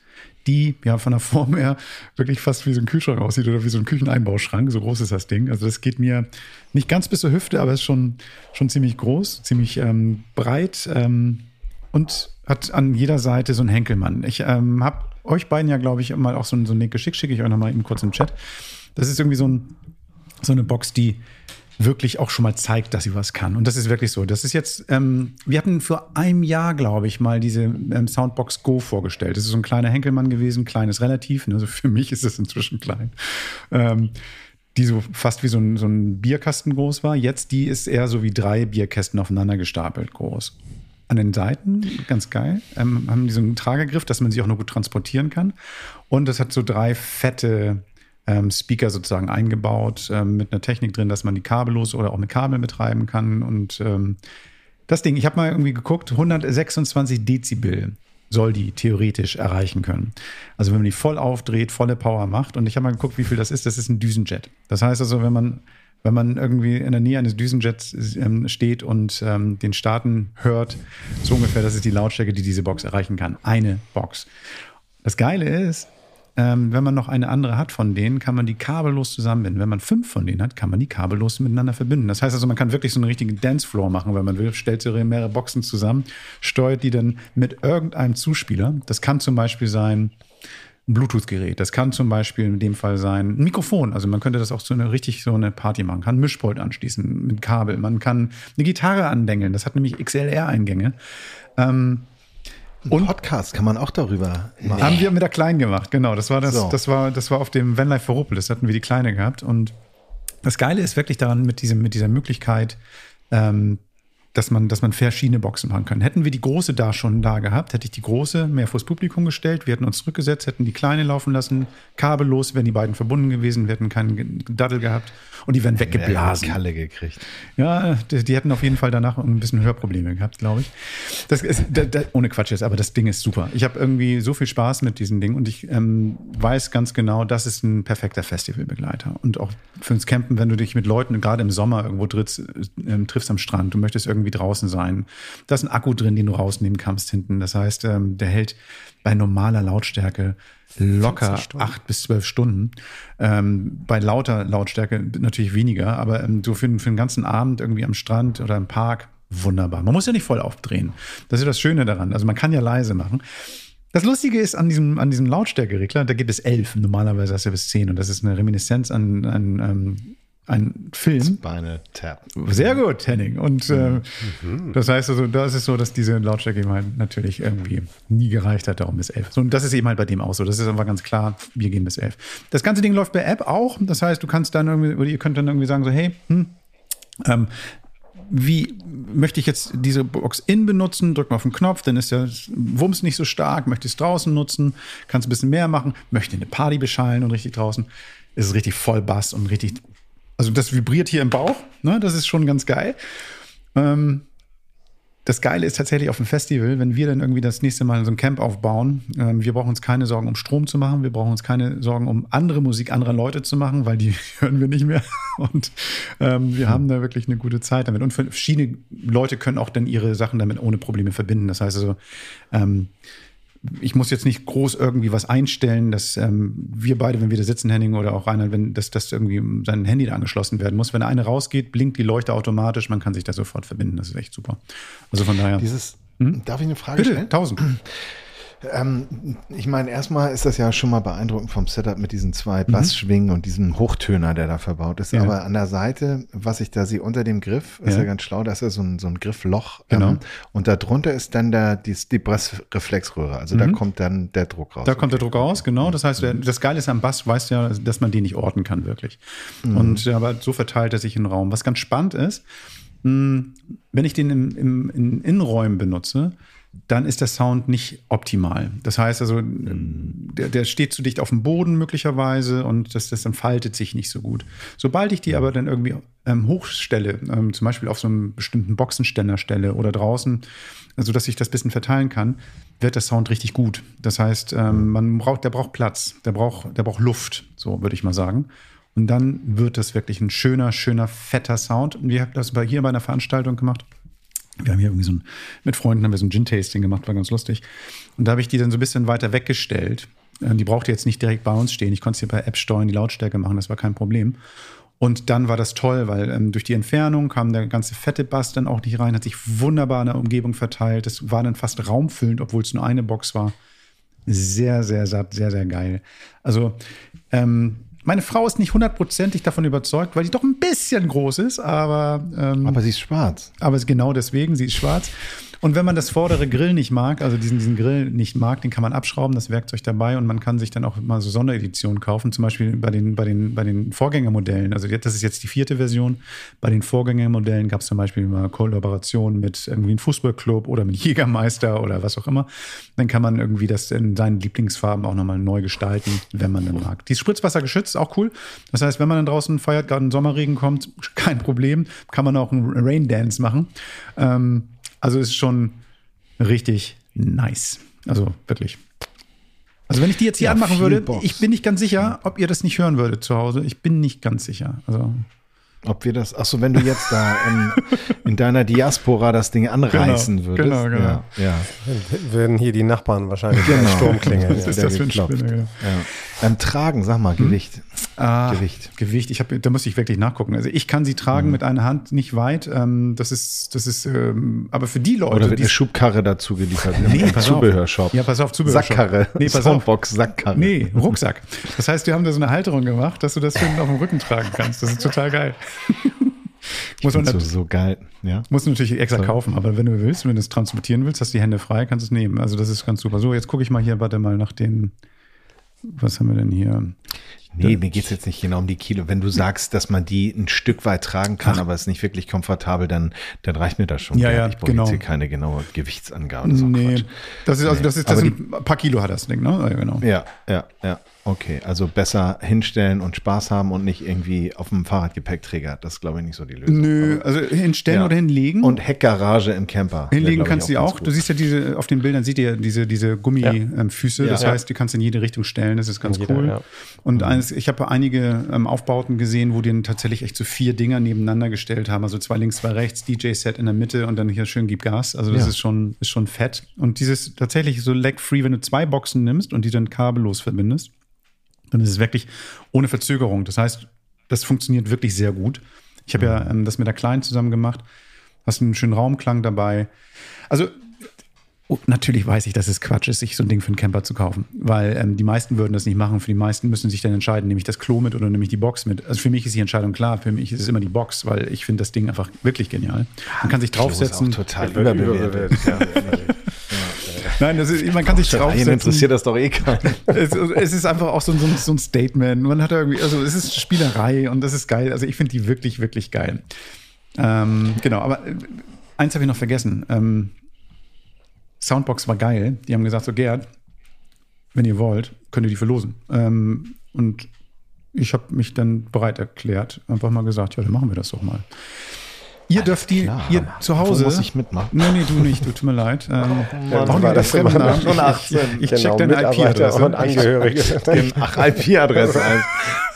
die ja von der Form her wirklich fast wie so ein Kühlschrank aussieht oder wie so ein Kücheneinbauschrank. So groß ist das Ding. Also das geht mir nicht ganz bis zur Hüfte, aber ist schon, schon ziemlich groß, ziemlich ähm, breit ähm, und hat an jeder Seite so einen Henkelmann. Ich ähm, habe euch beiden ja, glaube ich, mal auch so, so einen Link geschickt, schicke ich euch nochmal eben kurz im Chat. Das ist irgendwie so, ein, so eine Box, die wirklich auch schon mal zeigt, dass sie was kann. Und das ist wirklich so. Das ist jetzt, ähm, wir hatten vor einem Jahr, glaube ich, mal diese ähm, Soundbox Go vorgestellt. Das ist so ein kleiner Henkelmann gewesen, kleines relativ. Also für mich ist es inzwischen klein. Ähm, die so fast wie so ein, so ein Bierkasten groß war. Jetzt die ist eher so wie drei Bierkästen aufeinander gestapelt groß. An den Seiten, ganz geil, ähm, haben die so einen Tragegriff, dass man sie auch nur gut transportieren kann. Und das hat so drei fette ähm, Speaker sozusagen eingebaut, ähm, mit einer Technik drin, dass man die kabellos oder auch mit Kabel betreiben kann. Und ähm, das Ding, ich habe mal irgendwie geguckt, 126 Dezibel soll die theoretisch erreichen können. Also wenn man die voll aufdreht, volle Power macht. Und ich habe mal geguckt, wie viel das ist. Das ist ein Düsenjet. Das heißt also, wenn man wenn man irgendwie in der Nähe eines Düsenjets ähm, steht und ähm, den Starten hört, so ungefähr, das ist die Lautstärke, die diese Box erreichen kann. Eine Box. Das Geile ist, ähm, wenn man noch eine andere hat von denen, kann man die kabellos zusammenbinden. Wenn man fünf von denen hat, kann man die kabellos miteinander verbinden. Das heißt also, man kann wirklich so einen richtigen Dancefloor machen, wenn man will, stellt sich mehrere Boxen zusammen, steuert die dann mit irgendeinem Zuspieler. Das kann zum Beispiel sein, ein Bluetooth-Gerät. Das kann zum Beispiel in dem Fall sein ein Mikrofon. Also man könnte das auch so eine richtig so eine Party machen. Kann Mischpult anschließen mit Kabel. Man kann eine Gitarre andengeln. Das hat nämlich XLR-Eingänge. Ähm, und Podcast kann man auch darüber machen. Haben wir mit der Kleinen gemacht, genau. Das war das, so. das war, das war auf dem Vanlife Verruppel. Das hatten wir die Kleine gehabt. Und das Geile ist wirklich daran, mit diesem, mit dieser Möglichkeit, ähm, dass man, dass man verschiedene Boxen machen kann. Hätten wir die große da schon da gehabt, hätte ich die große mehr vors Publikum gestellt, wir hätten uns zurückgesetzt, hätten die kleine laufen lassen, kabellos wären die beiden verbunden gewesen, wir hätten keinen Daddel gehabt und die wären weggeblasen. Kalle gekriegt. Ja, die, die, hätten auf jeden Fall danach ein bisschen Hörprobleme gehabt, glaube ich. Das ist, da, da, ohne Quatsch jetzt, aber das Ding ist super. Ich habe irgendwie so viel Spaß mit diesem Ding und ich ähm, weiß ganz genau, das ist ein perfekter Festivalbegleiter. Und auch fürs Campen, wenn du dich mit Leuten gerade im Sommer irgendwo triffst, äh, triffst am Strand, du möchtest irgendwie draußen sein. Da ist ein Akku drin, den du rausnehmen kannst hinten. Das heißt, ähm, der hält bei normaler Lautstärke locker acht bis zwölf Stunden. Ähm, bei lauter Lautstärke natürlich weniger, aber ähm, so für, für den ganzen Abend irgendwie am Strand oder im Park wunderbar. Man muss ja nicht voll aufdrehen. Das ist das Schöne daran. Also man kann ja leise machen. Das Lustige ist an diesem, an diesem Lautstärkeregler, da gibt es elf. Normalerweise hast du bis zehn. Und das ist eine Reminiszenz an, an ähm, ein Film. Beine Tap. Sehr gut, Henning. Und äh, mhm. das heißt also, da ist es so, dass diese Lautstärke eben halt natürlich irgendwie nie gereicht hat, darum bis elf. So, und das ist eben halt bei dem auch so. Das ist einfach ganz klar, wir gehen bis elf. Das ganze Ding läuft bei App auch. Das heißt, du kannst dann irgendwie, oder ihr könnt dann irgendwie sagen, so, hey, hm, ähm, wie möchte ich jetzt diese Box in benutzen? Drück mal auf den Knopf, dann ist der Wumms nicht so stark. Möchte ich es draußen nutzen? Kannst ein bisschen mehr machen? Möchte eine Party beschallen und richtig draußen? Ist es richtig voll Bass und richtig also das vibriert hier im Bauch, ne? das ist schon ganz geil. Ähm, das Geile ist tatsächlich auf dem Festival, wenn wir dann irgendwie das nächste Mal so ein Camp aufbauen, ähm, wir brauchen uns keine Sorgen um Strom zu machen, wir brauchen uns keine Sorgen um andere Musik anderer Leute zu machen, weil die hören wir nicht mehr. Und ähm, wir haben da wirklich eine gute Zeit damit. Und verschiedene Leute können auch dann ihre Sachen damit ohne Probleme verbinden. Das heißt also, ähm, ich muss jetzt nicht groß irgendwie was einstellen, dass ähm, wir beide, wenn wir da sitzen, Henning oder auch Reinhard, wenn das, das irgendwie sein Handy da angeschlossen werden muss. Wenn eine rausgeht, blinkt die Leuchte automatisch, man kann sich da sofort verbinden. Das ist echt super. Also von daher. Dieses, hm? darf ich eine Frage Bitte, stellen? Tausend. Ähm, ich meine, erstmal ist das ja schon mal beeindruckend vom Setup mit diesen zwei mhm. Bassschwingen und diesem Hochtöner, der da verbaut ist. Ja. Aber an der Seite, was ich da sehe, unter dem Griff, ist ja, ja ganz schlau, da ist ja so ein, so ein Griffloch. Genau. Ähm, und darunter ist dann der, die, die Bassreflexröhre. Also mhm. da kommt dann der Druck raus. Da okay. kommt der Druck raus, genau. Das heißt, mhm. das Geile ist am Bass, weißt ja, dass man den nicht orten kann, wirklich. Mhm. Und aber so verteilt er sich in den Raum. Was ganz spannend ist, hm, wenn ich den im, im, in Innenräumen benutze, dann ist der Sound nicht optimal. Das heißt also, der, der steht zu dicht auf dem Boden möglicherweise und das, das entfaltet sich nicht so gut. Sobald ich die aber dann irgendwie ähm, hochstelle, ähm, zum Beispiel auf so einem bestimmten Boxenständer stelle oder draußen, also dass ich das bisschen verteilen kann, wird der Sound richtig gut. Das heißt, ähm, man braucht, der braucht Platz, der braucht, der braucht Luft, so würde ich mal sagen. Und dann wird das wirklich ein schöner, schöner, fetter Sound. Und wir haben das hier bei einer Veranstaltung gemacht wir haben hier irgendwie so ein, mit Freunden haben wir so ein Gin-Tasting gemacht, war ganz lustig. Und da habe ich die dann so ein bisschen weiter weggestellt. Äh, die brauchte jetzt nicht direkt bei uns stehen. Ich konnte sie per App steuern, die Lautstärke machen, das war kein Problem. Und dann war das toll, weil ähm, durch die Entfernung kam der ganze fette Bass dann auch nicht rein, hat sich wunderbar in der Umgebung verteilt. Das war dann fast raumfüllend, obwohl es nur eine Box war. Sehr, sehr satt, sehr, sehr geil. Also ähm, meine Frau ist nicht hundertprozentig davon überzeugt, weil die doch ein bisschen groß ist, aber. Ähm, aber sie ist schwarz. Aber genau deswegen, sie ist schwarz. Und wenn man das vordere Grill nicht mag, also diesen, diesen Grill nicht mag, den kann man abschrauben, das Werkzeug dabei und man kann sich dann auch mal so Sondereditionen kaufen, zum Beispiel bei den, bei den, bei den Vorgängermodellen. Also das ist jetzt die vierte Version. Bei den Vorgängermodellen gab es zum Beispiel mal Kollaborationen mit irgendwie einem Fußballclub oder mit Jägermeister oder was auch immer. Dann kann man irgendwie das in seinen Lieblingsfarben auch nochmal neu gestalten, wenn man dann mag. Die ist Spritzwasser geschützt, auch cool. Das heißt, wenn man dann draußen feiert, gerade ein Sommerregen kommt, kein Problem, kann man auch einen Rain Dance machen. Ähm, also ist schon richtig nice. Also wirklich. Also wenn ich die jetzt hier ja, anmachen würde, Box. ich bin nicht ganz sicher, ob ihr das nicht hören würdet zu Hause. Ich bin nicht ganz sicher. Also ob wir das, achso, wenn du jetzt da in, in deiner Diaspora das Ding anreißen genau, würdest. Genau, genau. Ja, ja. Werden hier die Nachbarn wahrscheinlich genau. Sturm klingeln. Was ist das für ein Spinner, genau. ja. Beim Tragen, sag mal, Gewicht. Ah, Gewicht. Gewicht. Ich habe, da muss ich wirklich nachgucken. Also ich kann sie tragen mit einer Hand nicht weit. Ähm, das ist, das ist, ähm, aber für die Leute, Oder wird die eine Schubkarre dazu geliefert? Nee, pass Zubehörshop. Auf. Ja, pass auf, Zubehörshop. Sackkarre. Nee, pass auf. Soundbox, Sackkarre. Nee, Rucksack. Das heißt, wir haben da so eine Halterung gemacht, dass du das hinten auf dem Rücken tragen kannst. Das ist total geil. muss, man so, so geil. Ja. muss du natürlich extra kaufen, aber wenn du willst, wenn du es transportieren willst, hast du die Hände frei, kannst du es nehmen. Also das ist ganz super. So, jetzt gucke ich mal hier, warte mal nach den, was haben wir denn hier? Nee, mir geht's jetzt nicht genau um die Kilo. Wenn du sagst, dass man die ein Stück weit tragen kann, Ach. aber es ist nicht wirklich komfortabel, dann, dann reicht mir das schon. Ja, ja, ich brauche genau. jetzt hier keine genaue Gewichtsangabe. Das ist Nee, Quatsch. das ist also das ist das Aber sind ein paar Kilo hat das Ding, ne? Ja, genau. Ja, ja, ja. Okay, also besser hinstellen und Spaß haben und nicht irgendwie auf dem Fahrradgepäckträger. Das ist, glaube ich, nicht so die Lösung. Nö, also hinstellen Ja. oder hinlegen. Und Heckgarage im Camper. Hinlegen kannst du die auch. ganz Du siehst ja diese, auf den Bildern seht ihr diese, diese Gummifüße. Ja. Das Ja. heißt, die kannst du in jede Richtung stellen. Das ist ganz jeder, cool. ja. Und eines, ich habe einige ähm, Aufbauten gesehen, wo die dann tatsächlich echt so vier Dinger nebeneinander gestellt haben. Also zwei links, zwei rechts, DJ-Set in der Mitte und dann hier schön gib Gas. Also das Ja. ist schon, ist schon fett. Und dieses tatsächlich so leg-free, wenn du zwei Boxen nimmst und die dann kabellos verbindest, dann ist es wirklich ohne Verzögerung. Das heißt, das funktioniert wirklich sehr gut. Ich habe ja ähm, das mit der Kleinen zusammen gemacht. Hast einen schönen Raumklang dabei. Also oh, natürlich weiß ich, dass es Quatsch ist, sich so ein Ding für einen Camper zu kaufen, weil ähm, die meisten würden das nicht machen. Für die meisten müssen sich dann entscheiden, nehme ich das Klo mit oder nehme ich die Box mit. Also für mich ist die Entscheidung klar. Für mich ist es immer die Box, weil ich finde das Ding einfach wirklich genial. Man kann sich draufsetzen. auch total überbewertet. Nein, das ist, man kann sich draufsetzen. interessiert das doch eh keinen. es, es ist einfach auch so, ein- so, so ein Statement. Man hat irgendwie, also es ist Spielerei und das ist geil. Also ich finde die wirklich, wirklich geil. Ähm, genau, aber äh, eins habe ich noch vergessen. Ähm, Soundbox war geil. Die haben gesagt, so Gerd, wenn ihr wollt, könnt ihr die verlosen. Ähm, und ich habe mich dann bereit erklärt, einfach mal gesagt, ja, dann machen wir das doch mal. Ihr dürft die, klar. ihr zu Hause. Wo muss ich mitmachen? Nee, nee, du nicht, du tut mir leid. Ähm, Wann brauchen war die das immer schon Ich- 18? Ich, ich Genau, check deine IP-Adresse. und Angehörige. Ach, IP-Adresse. ein.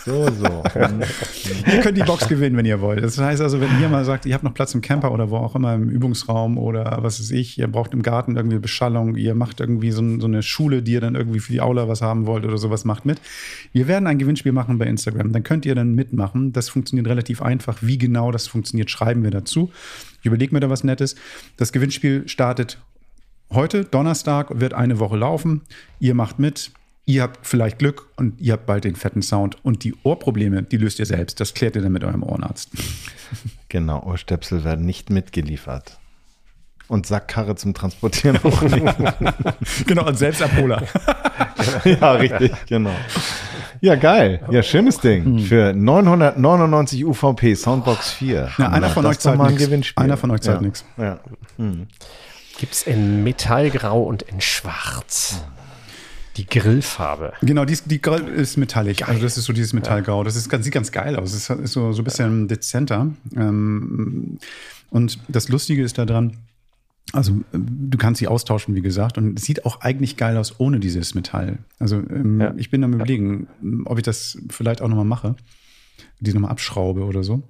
So, so. Ihr könnt die Box gewinnen, wenn ihr wollt. Das heißt also, wenn ihr mal sagt, ihr habt noch Platz im Camper oder wo auch immer im Übungsraum oder was weiß ich, ihr braucht im Garten irgendwie Beschallung, ihr macht irgendwie so, so eine Schule, die ihr dann irgendwie für die Aula was haben wollt oder sowas, macht mit. Wir werden ein Gewinnspiel machen bei Instagram. Dann könnt ihr dann mitmachen. Das funktioniert relativ einfach. Wie genau das funktioniert, schreiben wir dazu. Ich überlege mir da was Nettes. Das Gewinnspiel startet heute, Donnerstag, wird eine Woche laufen. Ihr macht mit. Ihr habt vielleicht Glück und ihr habt bald den fetten Sound. Und die Ohrprobleme, die löst ihr selbst. Das klärt ihr dann mit eurem Ohrenarzt. Genau, Ohrstöpsel werden nicht mitgeliefert. Und Sackkarre zum Transportieren auch nicht. genau, und Selbstabholer. ja, richtig, genau. Ja, geil. Ja, schönes Ding. Für 999 UVP, Soundbox 4. Ja, einer von Das euch zahlt ein. Gewinnspiel. Einer von euch zahlt ja. nix. Ja. Gibt es in Metallgrau und in Schwarz. Die Grillfarbe. Genau, die, ist- die Grill ist metallic. Also das ist so dieses Metallgrau. Das ist, ganz- sieht ganz geil aus. Es ist, so, so ein bisschen dezenter. Ähm, und das Lustige ist daran, also du kannst sie austauschen, wie gesagt, und es sieht auch eigentlich geil aus ohne dieses Metall. Also ähm, Ja. ich bin am überlegen, ob ich das vielleicht auch nochmal mache, die nochmal abschraube oder so.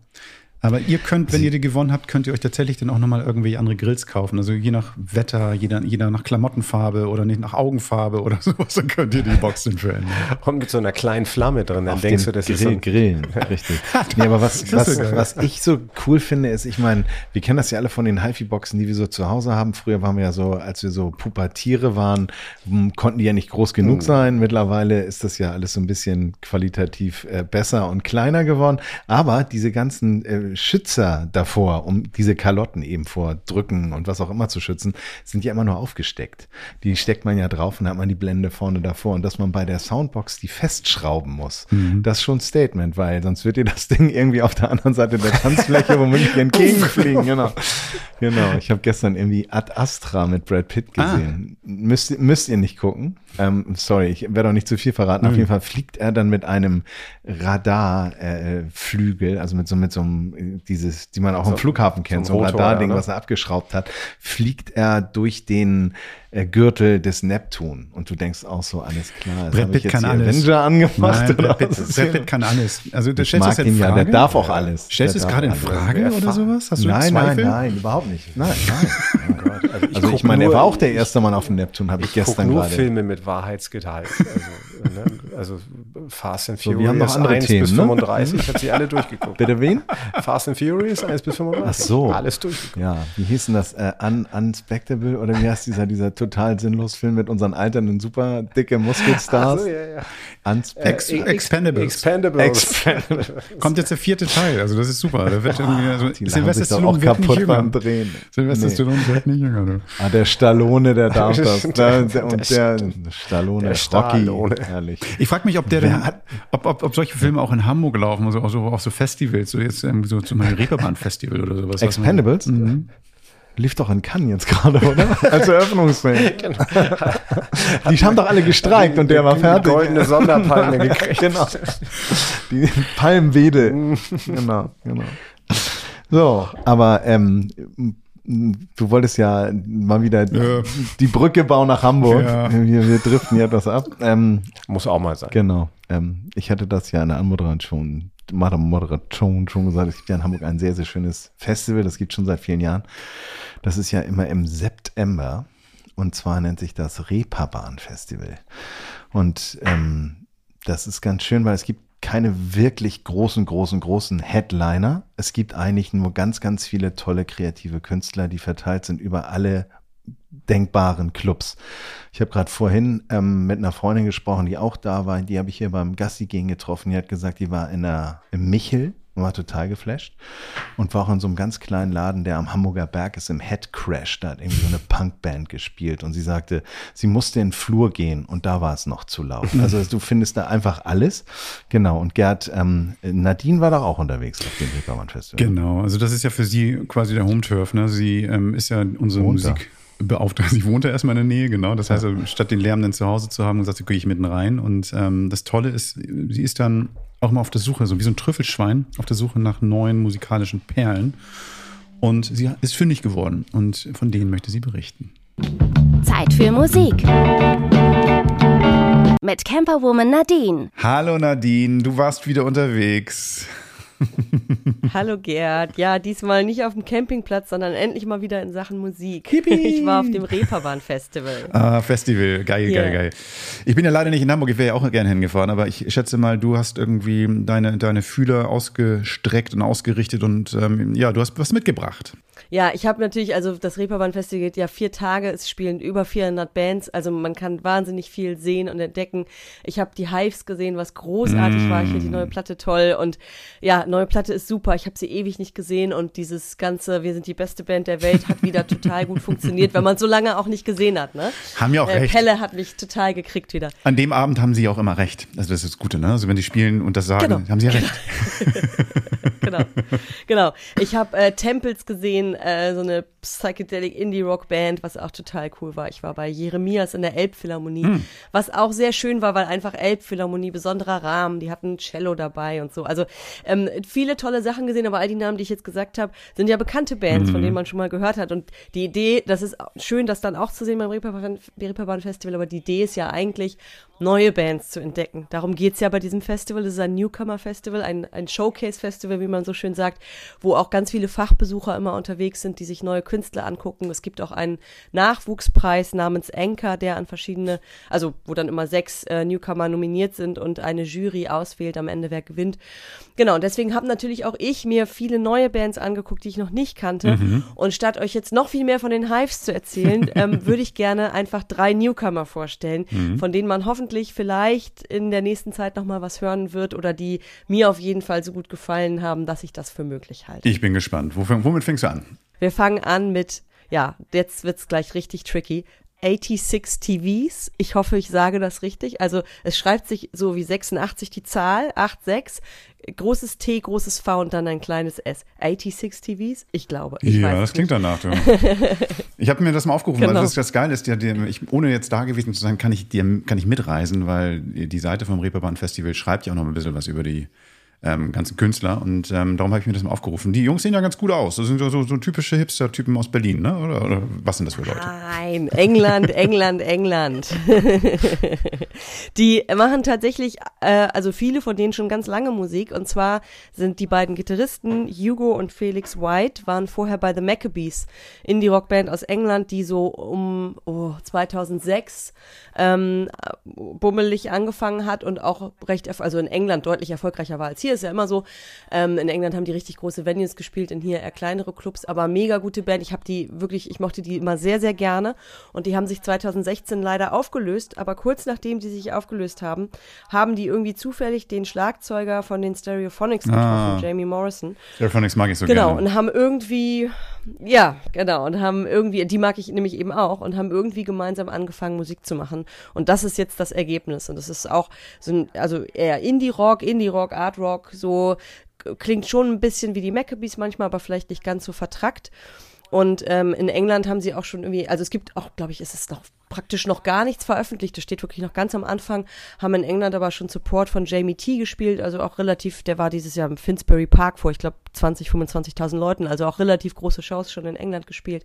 Aber ihr könnt, wenn ihr die gewonnen habt, könnt ihr euch tatsächlich dann auch nochmal irgendwelche andere Grills kaufen. Also je nach Wetter, jeder, jeder nach Klamottenfarbe oder nicht nach Augenfarbe oder sowas, dann könnt ihr die Box dann verändern. Und mit so einer kleinen Flamme drin. Dann Auf denkst du, das Grill, ist so ein Grillen, richtig. nee, aber was, was, was ich so cool finde, ist, ich meine, wir kennen das ja alle von den HiFi-Boxen, die wir so zu Hause haben. Früher waren wir ja so, als wir so Pubertiere waren, m, konnten die ja nicht groß genug Oh. sein. Mittlerweile ist das ja alles so ein bisschen qualitativ äh, besser und kleiner geworden. Aber diese ganzen äh, Schützer davor, um diese Kalotten eben vor Drücken und was auch immer zu schützen, sind ja immer nur aufgesteckt. Die steckt man ja drauf und hat man die Blende vorne davor. Und dass man bei der Soundbox die festschrauben muss, das ist schon ein Statement, weil sonst wird dir das Ding irgendwie auf der anderen Seite der Tanzfläche womöglich entgegenfliegen. Genau. Genau. Ich habe gestern irgendwie Ad Astra mit Brad Pitt gesehen. Müsst, müsst ihr nicht gucken. Ähm, sorry, ich werde auch nicht zu viel verraten. Auf jeden Fall fliegt er dann mit einem Radarflügel, äh, also mit so, mit so einem, dieses, die man auch im Flughafen kennt, so so ein Rotor, Radarding, ja, ne? was er abgeschraubt hat, fliegt er durch den äh, Gürtel des Neptun. Und du denkst auch so, alles klar. ich Pitt kann alles. Avenger angemacht. Nein, oder Brad Pitt, kann alles. Also du Ich stellst mag das in ihn ja, der darf auch alles. Stellst du es gerade in alles. Frage oder sowas? Hast du nein, nein, Zweifel? nein, überhaupt nicht. Nein, nein. Oh Gott. Also, ich, guck meine, er nur- war auch der erste Mann auf dem Neptun, habe ich, Ich gestern nur gerade. Filme mit Wahrheitsgehalt. Also, Ne? Also Fast and So, Furious wir haben noch andere 1 Themen, bis ne? 35, ich habe sie alle durchgeguckt. Bitte wen? Fast and Furious 1 bis 35. Ach so. Alles durchgeguckt. Ja, wie hieß denn das? Äh, Un Unspectable oder wie heißt dieser, dieser total sinnlos Film mit unseren alternden, super dicke Muskelstars? Also, ja, ja. Unspectable. Ex- Expendables. Expendables. Expendables. Kommt jetzt der vierte Teil, also das ist super. Da wird irgendwie, also Die doch Stallone auch wird nicht kaputt jünger. beim Drehen. Sylvester Nee. Stallone wird nicht jünger. Du. Ah, der Stallone, der darf das. Der- Der, der, und der- der, Stallone, der Stallone. Herrlich. Ich frage mich, ob der denn, hat- ob, ob, ob solche Filme auch in Hamburg laufen, also auch so, auf so Festivals, so jetzt irgendwie so zum Reeperbahn-Festival oder sowas. Expendables? Lief doch in Cannes jetzt gerade, oder? Als Eröffnungsfilm. Die haben doch alle gestreikt und der war Die fertig. goldene Sonderpalme gekriegt. genau. Die Palmwedel. genau, genau. So, aber ähm, du wolltest ja mal wieder Ja. die Brücke bauen nach Hamburg. Ja. Wir, wir driften hier etwas ab. Ähm, Muss auch mal sein. Genau. Ähm, ich hatte das ja in der Anmoderation, Moderation schon gesagt. Es gibt ja in Hamburg ein sehr, sehr schönes Festival. Das gibt schon seit vielen Jahren. Das ist ja immer im September. Und zwar nennt sich das Reeperbahn Festival. Und ähm, das ist ganz schön, weil es gibt keine wirklich großen, großen, großen Headliner. Es gibt eigentlich nur ganz, ganz viele tolle kreative Künstler, die verteilt sind über alle denkbaren Clubs. Ich habe gerade vorhin ähm, mit einer Freundin gesprochen, die auch da war. Die habe ich hier beim Gassi gehen getroffen. Die hat gesagt, die war in der, im Michel war total geflasht und war auch in so einem ganz kleinen Laden, der am Hamburger Berg ist, im Head Crash. Da hat irgendwie so eine Punkband gespielt und sie sagte, sie musste in den Flur gehen und da war es noch zu laut. Also du findest da einfach alles. Genau. Und Gerd, ähm, Nadine war doch auch unterwegs auf dem Reeperbahn Festival. Genau, also das ist ja für sie quasi der Home-Turf. Ne? Sie ähm, ist ja unsere Wohnt da. Musikbeauftragte. Sie wohnt ja erstmal in der Nähe, genau. Das heißt, statt den Lärm dann zu Hause zu haben, sagt sie, gehe ich mitten rein. Und ähm, das Tolle ist, sie ist dann auch mal auf der Suche, so wie so ein Trüffelschwein, auf der Suche nach neuen musikalischen Perlen. Und sie ist fündig geworden. Und von denen möchte sie berichten. Zeit für Musik. Mit Camperwoman Nadine. Hallo Nadine, du warst wieder unterwegs. Hallo Gerd. Ja, diesmal nicht auf dem Campingplatz, sondern endlich mal wieder in Sachen Musik. Ich war auf dem Reeperbahn-Festival. Ah, Festival, geil, Ja. geil, geil. Ich bin ja leider nicht in Hamburg, ich wäre ja auch gerne hingefahren, aber ich schätze mal, du hast irgendwie deine, deine Fühler ausgestreckt und ausgerichtet und ähm, ja, du hast was mitgebracht. Ja, ich habe natürlich, also das Reeperbahn-Festival geht ja vier Tage, es spielen über 400 Bands, also man kann wahnsinnig viel sehen und entdecken. Ich habe die Hives gesehen, was großartig war. Ich finde die neue Platte toll und ja, neue Platte ist super. Ich habe sie ewig nicht gesehen und dieses ganze, wir sind die beste Band der Welt, hat wieder total gut funktioniert, wenn man so lange auch nicht gesehen hat. Ne? Haben ja auch äh, recht. Pelle hat mich total gekriegt wieder. An dem Abend haben sie auch immer recht. Also das ist das Gute, ne? Also wenn die spielen und das sagen, Genau. haben sie ja recht. genau, genau. Ich habe äh, Temples gesehen, äh, so eine psychedelic Indie-Rock-Band, was auch total cool war. Ich war bei Jeremias in der Elbphilharmonie, was auch sehr schön war, weil einfach Elbphilharmonie, besonderer Rahmen, die hatten Cello dabei und so. Also ähm, viele tolle Sachen gesehen, aber all die Namen, die ich jetzt gesagt habe, sind ja bekannte Bands, von denen man schon mal gehört hat. Und die Idee, das ist schön, das dann auch zu sehen beim Reeperbahn, Reeperbahn Festival, aber die Idee ist ja eigentlich, neue Bands zu entdecken. Darum geht's ja bei diesem Festival. Es ist ein Newcomer-Festival, ein, ein Showcase-Festival, wie man so schön sagt, wo auch ganz viele Fachbesucher immer unterwegs sind, die sich neue Künstler angucken. Es gibt auch einen Nachwuchspreis namens Anchor, der an verschiedene, also wo dann immer sechs äh, Newcomer nominiert sind und eine Jury auswählt am Ende, wer gewinnt. Genau, und deswegen habe natürlich auch ich mir viele neue Bands angeguckt, die ich noch nicht kannte. Und statt euch jetzt noch viel mehr von den Hives zu erzählen, ähm, würde ich gerne einfach drei Newcomer vorstellen, von denen man hoffentlich vielleicht in der nächsten Zeit noch mal was hören wird oder die mir auf jeden Fall so gut gefallen haben, dass ich das für möglich halte. Ich bin gespannt. Womit fängst du an? Wir fangen an mit, ja, jetzt wird's gleich richtig tricky. 86 TVs. Ich hoffe, ich sage das richtig. Also es schreibt sich so wie 86 die Zahl, 86, großes T, großes V und dann ein kleines S. 86 TVs? Ich glaube. Ich ja, das es klingt nicht. danach. Du. Ich habe mir das mal aufgerufen, Genau. weil das, das Geile ist, ja, ich, ohne jetzt da gewesen zu sein, kann ich, dir, kann ich mitreisen, weil die Seite vom Reeperbahn Festival schreibt ja auch noch ein bisschen was über die ähm, ganzen Künstler. Und ähm, darum habe ich mir das mal aufgerufen. Die Jungs sehen ja ganz gut aus. Das sind so, so, so typische Hipster-Typen aus Berlin, ne? Oder, oder was sind das für Leute? Nein, England, England, England. die machen tatsächlich, äh, also viele von denen schon ganz lange Musik. Und zwar sind die beiden Gitarristen, Hugo und Felix White, waren vorher bei The Maccabees, Indie-Rockband aus England, die so um oh, 2006 ähm, bummelig angefangen hat und auch recht, also in England deutlich erfolgreicher war als hier. Ist ja immer so. Ähm, in England haben die richtig große Venues gespielt, in hier eher kleinere Clubs, aber mega gute Band. Ich habe die wirklich, ich mochte die immer sehr, sehr gerne. Und die haben sich 2016 leider aufgelöst, aber kurz nachdem sie sich aufgelöst haben, haben die irgendwie zufällig den Schlagzeuger von den Stereophonics getroffen, Ah. Jamie Morrison. Stereophonics mag ich so Genau, gerne. und haben irgendwie, ja, genau, und haben irgendwie, die mag ich nämlich eben auch, und haben irgendwie gemeinsam angefangen, Musik zu machen. Und das ist jetzt das Ergebnis. Und das ist auch so ein, also eher Indie-Rock, Indie-Rock, Art-Rock, so klingt schon ein bisschen wie die Maccabees manchmal, aber vielleicht nicht ganz so vertrackt. Und ähm, in England haben sie auch schon irgendwie, also es gibt auch, glaube ich, ist es noch praktisch noch gar nichts veröffentlicht. Das steht wirklich noch ganz am Anfang. Haben in England aber schon Support von Jamie T gespielt, also auch relativ, der war dieses Jahr im Finsbury Park vor, ich glaube, 20, 25.000 Leuten, also auch relativ große Shows schon in England gespielt.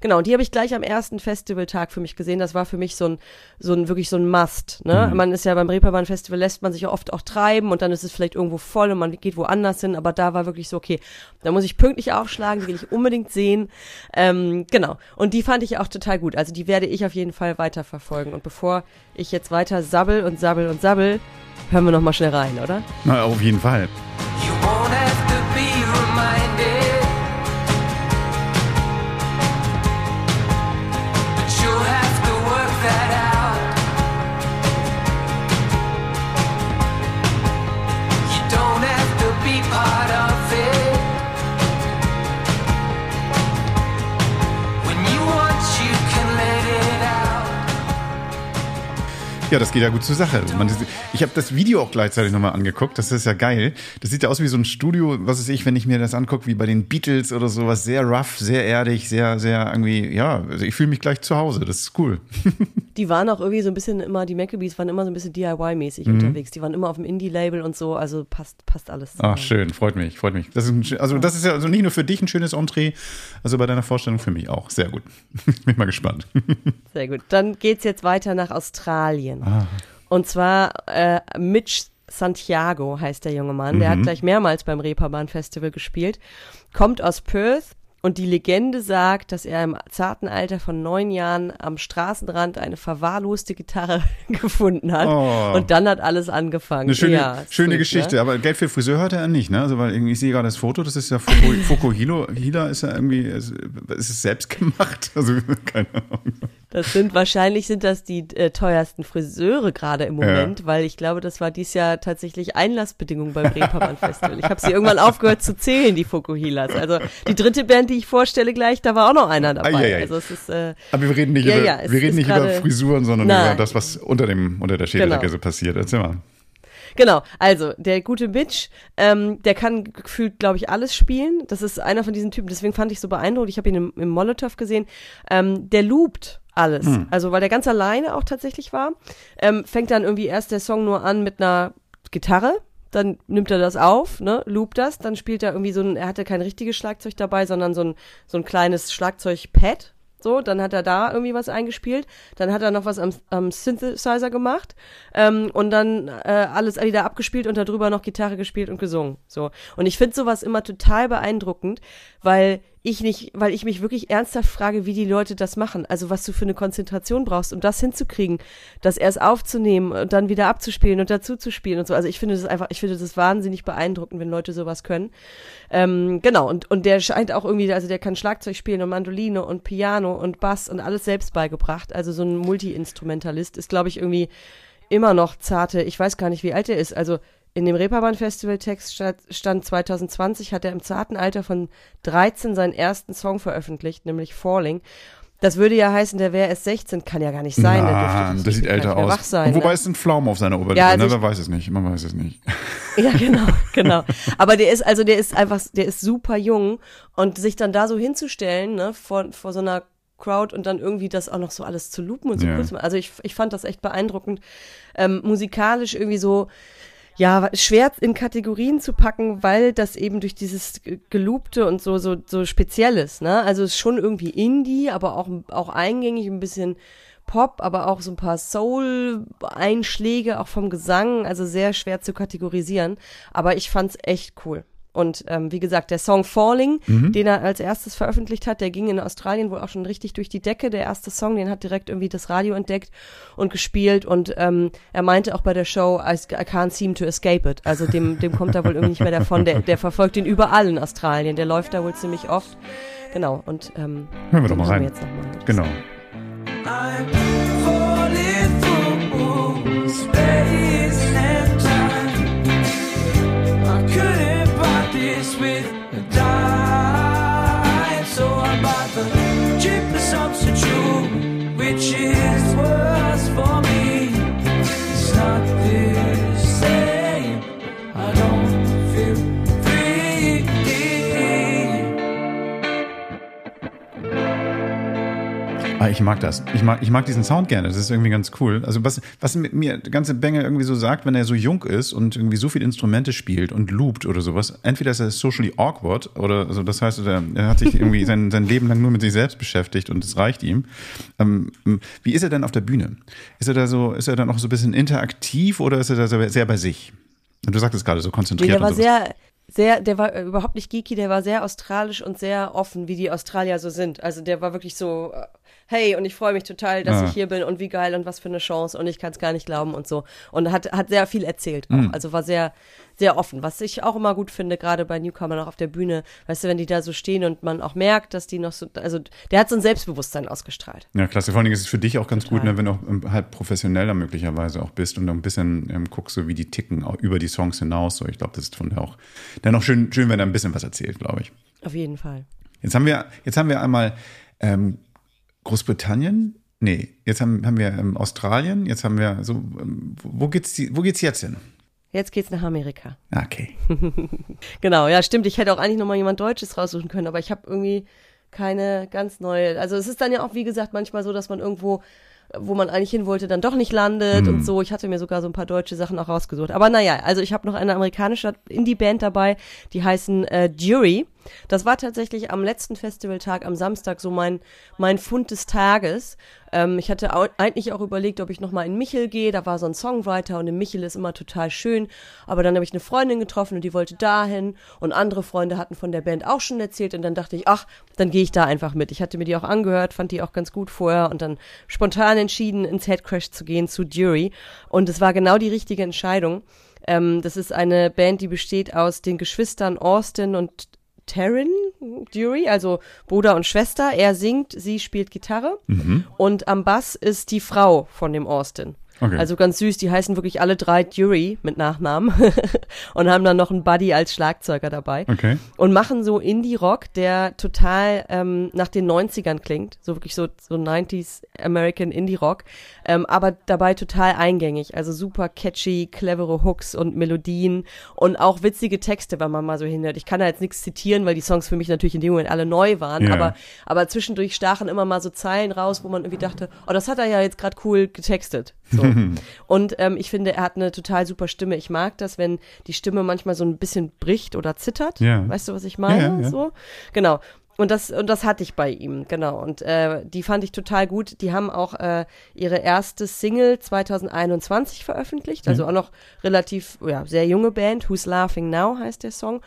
Genau, und die habe ich gleich am ersten Festivaltag für mich gesehen. Das war für mich so ein, so ein wirklich so ein Must. Ne? Man ist ja beim Reeperbahn Festival, lässt man sich ja oft auch treiben und dann ist es vielleicht irgendwo voll und man geht woanders hin, aber da war wirklich so, okay, da muss ich pünktlich aufschlagen, die will ich unbedingt sehen. Ähm, genau. Und die fand ich auch total gut. Also die werde ich auf jeden Fall weiterverfolgen. Und bevor ich jetzt weiter sabbel und sabbel und sabbel, hören wir noch mal schnell rein, oder? Na, auf jeden Fall. You won't have Ja, das geht ja gut zur Sache. Man, ich habe das Video auch gleichzeitig nochmal angeguckt. Das ist ja geil. Das sieht ja aus wie so ein Studio, was weiß ich, wenn ich mir das angucke, wie bei den Beatles oder sowas. Sehr rough, sehr erdig, sehr, sehr irgendwie, ja, also ich fühle mich gleich zu Hause. Das ist cool. Die waren auch irgendwie so ein bisschen immer, die Maccabees waren immer so ein bisschen DIY-mäßig Mhm. unterwegs. Die waren immer auf dem Indie-Label und so, also passt, passt alles. Ach, schön, freut mich, freut mich. Das ist ein, also das ist ja also nicht nur für dich ein schönes Entree, also bei deiner Vorstellung für mich auch. Sehr gut. Bin mal gespannt. Sehr gut. Dann geht's jetzt weiter nach Australien. Ah. Und zwar äh, Mitch Santiago heißt der junge Mann. Der Mhm. hat gleich mehrmals beim Reeperbahn Festival gespielt. Kommt aus Perth. Und die Legende sagt, dass er im zarten Alter von neun Jahren am Straßenrand eine verwahrloste Gitarre gefunden hat. Oh. Und dann hat alles angefangen. Eine schöne, ja, ist schöne gut, Geschichte, Ne? aber Geld für Friseur hat er nicht, ne? Also weil irgendwie, ich sehe gerade das Foto, das ist ja Foko, Foko Hilo, Hila ist ja irgendwie, ist, ist es selbst gemacht? Also keine Ahnung. Das sind wahrscheinlich sind das die äh, teuersten Friseure gerade im Moment, weil ich glaube, das war dies Jahr tatsächlich Einlassbedingung beim Reeperbahn Festival. Ich habe sie irgendwann aufgehört zu zählen, die Fukuhilas. Also die dritte Band, die ich vorstelle gleich, da war auch noch einer dabei. Eieiei. Also es ist äh, Aber wir reden nicht, Ja, über, ja, wir reden nicht über gerade- Frisuren, sondern Nein. über das, was unter dem, unter der Schädeldecke Genau. so passiert. Erzähl mal. Genau, also der gute Mitch, ähm, der kann gefühlt, glaube ich, alles spielen. Das ist einer von diesen Typen, deswegen fand ich so beeindruckend. Ich habe ihn im, im Molotow gesehen. Ähm, der loopt alles. Also weil der ganz alleine auch tatsächlich war. Ähm, fängt dann irgendwie erst der Song nur an mit einer Gitarre. Dann nimmt er das auf, ne, loopt das, dann spielt er irgendwie so ein, er hatte kein richtiges Schlagzeug dabei, sondern so ein, so ein kleines Schlagzeugpad, so, dann hat er da irgendwie was eingespielt, dann hat er noch was am, am Synthesizer gemacht ähm, und dann äh, alles wieder abgespielt und darüber noch Gitarre gespielt und gesungen. So. Und ich finde sowas immer total beeindruckend, weil ich nicht, weil ich mich wirklich ernsthaft frage, wie die Leute das machen. Also was du für eine Konzentration brauchst, um das hinzukriegen, das erst aufzunehmen und dann wieder abzuspielen und dazu zu spielen und so. Also ich finde das einfach, ich finde das wahnsinnig beeindruckend, wenn Leute sowas können. Ähm, genau, und, und der scheint auch irgendwie, also der kann Schlagzeug spielen und Mandoline und Piano und Bass und alles selbst beigebracht. Also so ein Multi-Instrumentalist ist, glaube ich, irgendwie immer noch zarte, ich weiß gar nicht, wie alt er ist. Also in dem Reeperbahn-Festival-Text sta- stand 2020, hat er im zarten Alter von 13 seinen ersten Song veröffentlicht, nämlich Falling. Das würde ja heißen, der wäre erst 16, kann ja gar nicht sein. Mann, das das sieht älter aus. Wach sein, Und wobei ne? es ein Pflaumen auf seiner Oberlippe, Ja, also ne? Wer weiß es nicht, man weiß es nicht. Ja, genau, genau. Aber der ist, also der ist einfach, der ist super jung und sich dann da so hinzustellen, ne, vor, vor so einer Crowd und dann irgendwie das auch noch so alles zu loopen und so Ja. cool zu machen. Also ich, ich fand das echt beeindruckend. Ähm, musikalisch irgendwie so, ja, schwer in Kategorien zu packen, weil das eben durch dieses Ge- Gelobte und so, so, so speziell ist, ne? Also es ist schon irgendwie Indie, aber auch, auch eingängig, ein bisschen Pop, aber auch so ein paar Soul-Einschläge, auch vom Gesang, also sehr schwer zu kategorisieren. Aber ich fand's echt cool. Und ähm, wie gesagt, der Song Falling, den er als erstes veröffentlicht hat, der ging in Australien wohl auch schon richtig durch die Decke. Der erste Song, den hat direkt irgendwie das Radio entdeckt und gespielt. Und ähm, er meinte auch bei der Show, I, I can't seem to escape it. Also dem, dem kommt da wohl irgendwie nicht mehr davon. Der, der verfolgt ihn überall in Australien. Der läuft da wohl ziemlich oft. Genau. Und ähm, Hören wir doch mal rein. wir jetzt noch mal. Genau. With Ah, ich mag das. Ich mag, ich mag diesen Sound gerne. Das ist irgendwie ganz cool. Also was, was mit mir die ganze Bänge irgendwie so sagt, wenn er so jung ist und irgendwie so viele Instrumente spielt und loopt oder sowas, entweder ist er socially awkward oder also das heißt, er, hat sich irgendwie sein, sein Leben lang nur mit sich selbst beschäftigt und es reicht ihm. Ähm, wie ist er denn auf der Bühne? Ist er da so, ist er dann auch so ein bisschen interaktiv oder ist er da sehr, bei sich? Und du sagtest gerade so Nee, konzentriert. der war sehr, sehr, der war äh, überhaupt nicht geeky, der war sehr australisch und sehr offen, wie die Australier so sind. Also der war wirklich so, äh, hey, und ich freue mich total, dass Ah. ich hier bin und wie geil und was für eine Chance und ich kann es gar nicht glauben und so. Und hat, hat sehr viel erzählt auch. Mhm. Also war sehr, sehr offen. Was ich auch immer gut finde, gerade bei Newcomern auch auf der Bühne, weißt du, wenn die da so stehen und man auch merkt, dass die noch so, also der hat so ein Selbstbewusstsein ausgestrahlt. Ja, klasse. Vor allen Dingen ist es für dich auch ganz Total. gut, ne, wenn du auch ähm, halt professioneller möglicherweise auch bist und ein bisschen ähm, guckst, so wie die ticken, auch über die Songs hinaus. So, ich glaube, das ist von daher auch dann auch schön, schön, wenn er ein bisschen was erzählt, glaube ich. Auf jeden Fall. Jetzt haben wir, jetzt haben wir einmal ähm, Großbritannien. Nee, jetzt haben, haben wir ähm, Australien, jetzt haben wir so, ähm, wo geht's, die, wo geht's jetzt hin? Jetzt geht's nach Amerika. Okay. Genau, ja, stimmt. Ich hätte auch eigentlich nochmal jemand Deutsches raussuchen können, aber ich habe irgendwie keine ganz neue. Also es ist dann ja auch, wie gesagt, manchmal so, dass man irgendwo, wo man eigentlich hin wollte, dann doch nicht landet und so. Ich hatte mir sogar so ein paar deutsche Sachen auch rausgesucht. Aber naja, also ich habe noch eine amerikanische Indie-Band dabei, die heißen äh, Jury. Das war tatsächlich am letzten Festivaltag, am Samstag, so mein, mein Fund des Tages. Ähm, ich hatte au- eigentlich auch überlegt, ob ich nochmal in Michel gehe. Da war so ein Songwriter und in Michel ist immer total schön. Aber dann habe ich eine Freundin getroffen und die wollte dahin. Und andere Freunde hatten von der Band auch schon erzählt. Und dann dachte ich, ach, dann gehe ich da einfach mit. Ich hatte mir die auch angehört, fand die auch ganz gut vorher und dann spontan entschieden, ins Headcrash zu gehen zu Jury. Und es war genau die richtige Entscheidung. Ähm, das ist eine Band, die besteht aus den Geschwistern Austin und Taryn Dury, also Bruder und Schwester. Er singt, sie spielt Gitarre. Und am Bass ist die Frau von dem Austin. Okay. Also ganz süß, die heißen wirklich alle drei Dury mit Nachnamen und haben dann noch einen Buddy als Schlagzeuger dabei Okay. und machen so Indie-Rock, der total ähm, nach den 90ern klingt, so wirklich so, so 90s American Indie-Rock, ähm, aber dabei total eingängig, also super catchy, clevere Hooks und Melodien und auch witzige Texte, wenn man mal so hinhört. Ich kann da jetzt nichts zitieren, weil die Songs für mich natürlich in dem Moment alle neu waren, Ja. aber, aber zwischendurch stachen immer mal so Zeilen raus, wo man irgendwie dachte, oh, das hat er ja jetzt gerade cool getextet. So. und ähm, ich finde, er hat eine total super Stimme. Ich mag das, wenn die Stimme manchmal so ein bisschen bricht oder zittert. Ja. Weißt du, was ich meine? Ja, ja. So. Genau. Und das, und das hatte ich bei ihm, genau. Und äh, die fand ich total gut. Die haben auch äh, ihre erste Single 2021 veröffentlicht, also auch noch relativ, ja, sehr junge Band. Who's Laughing Now heißt der Song.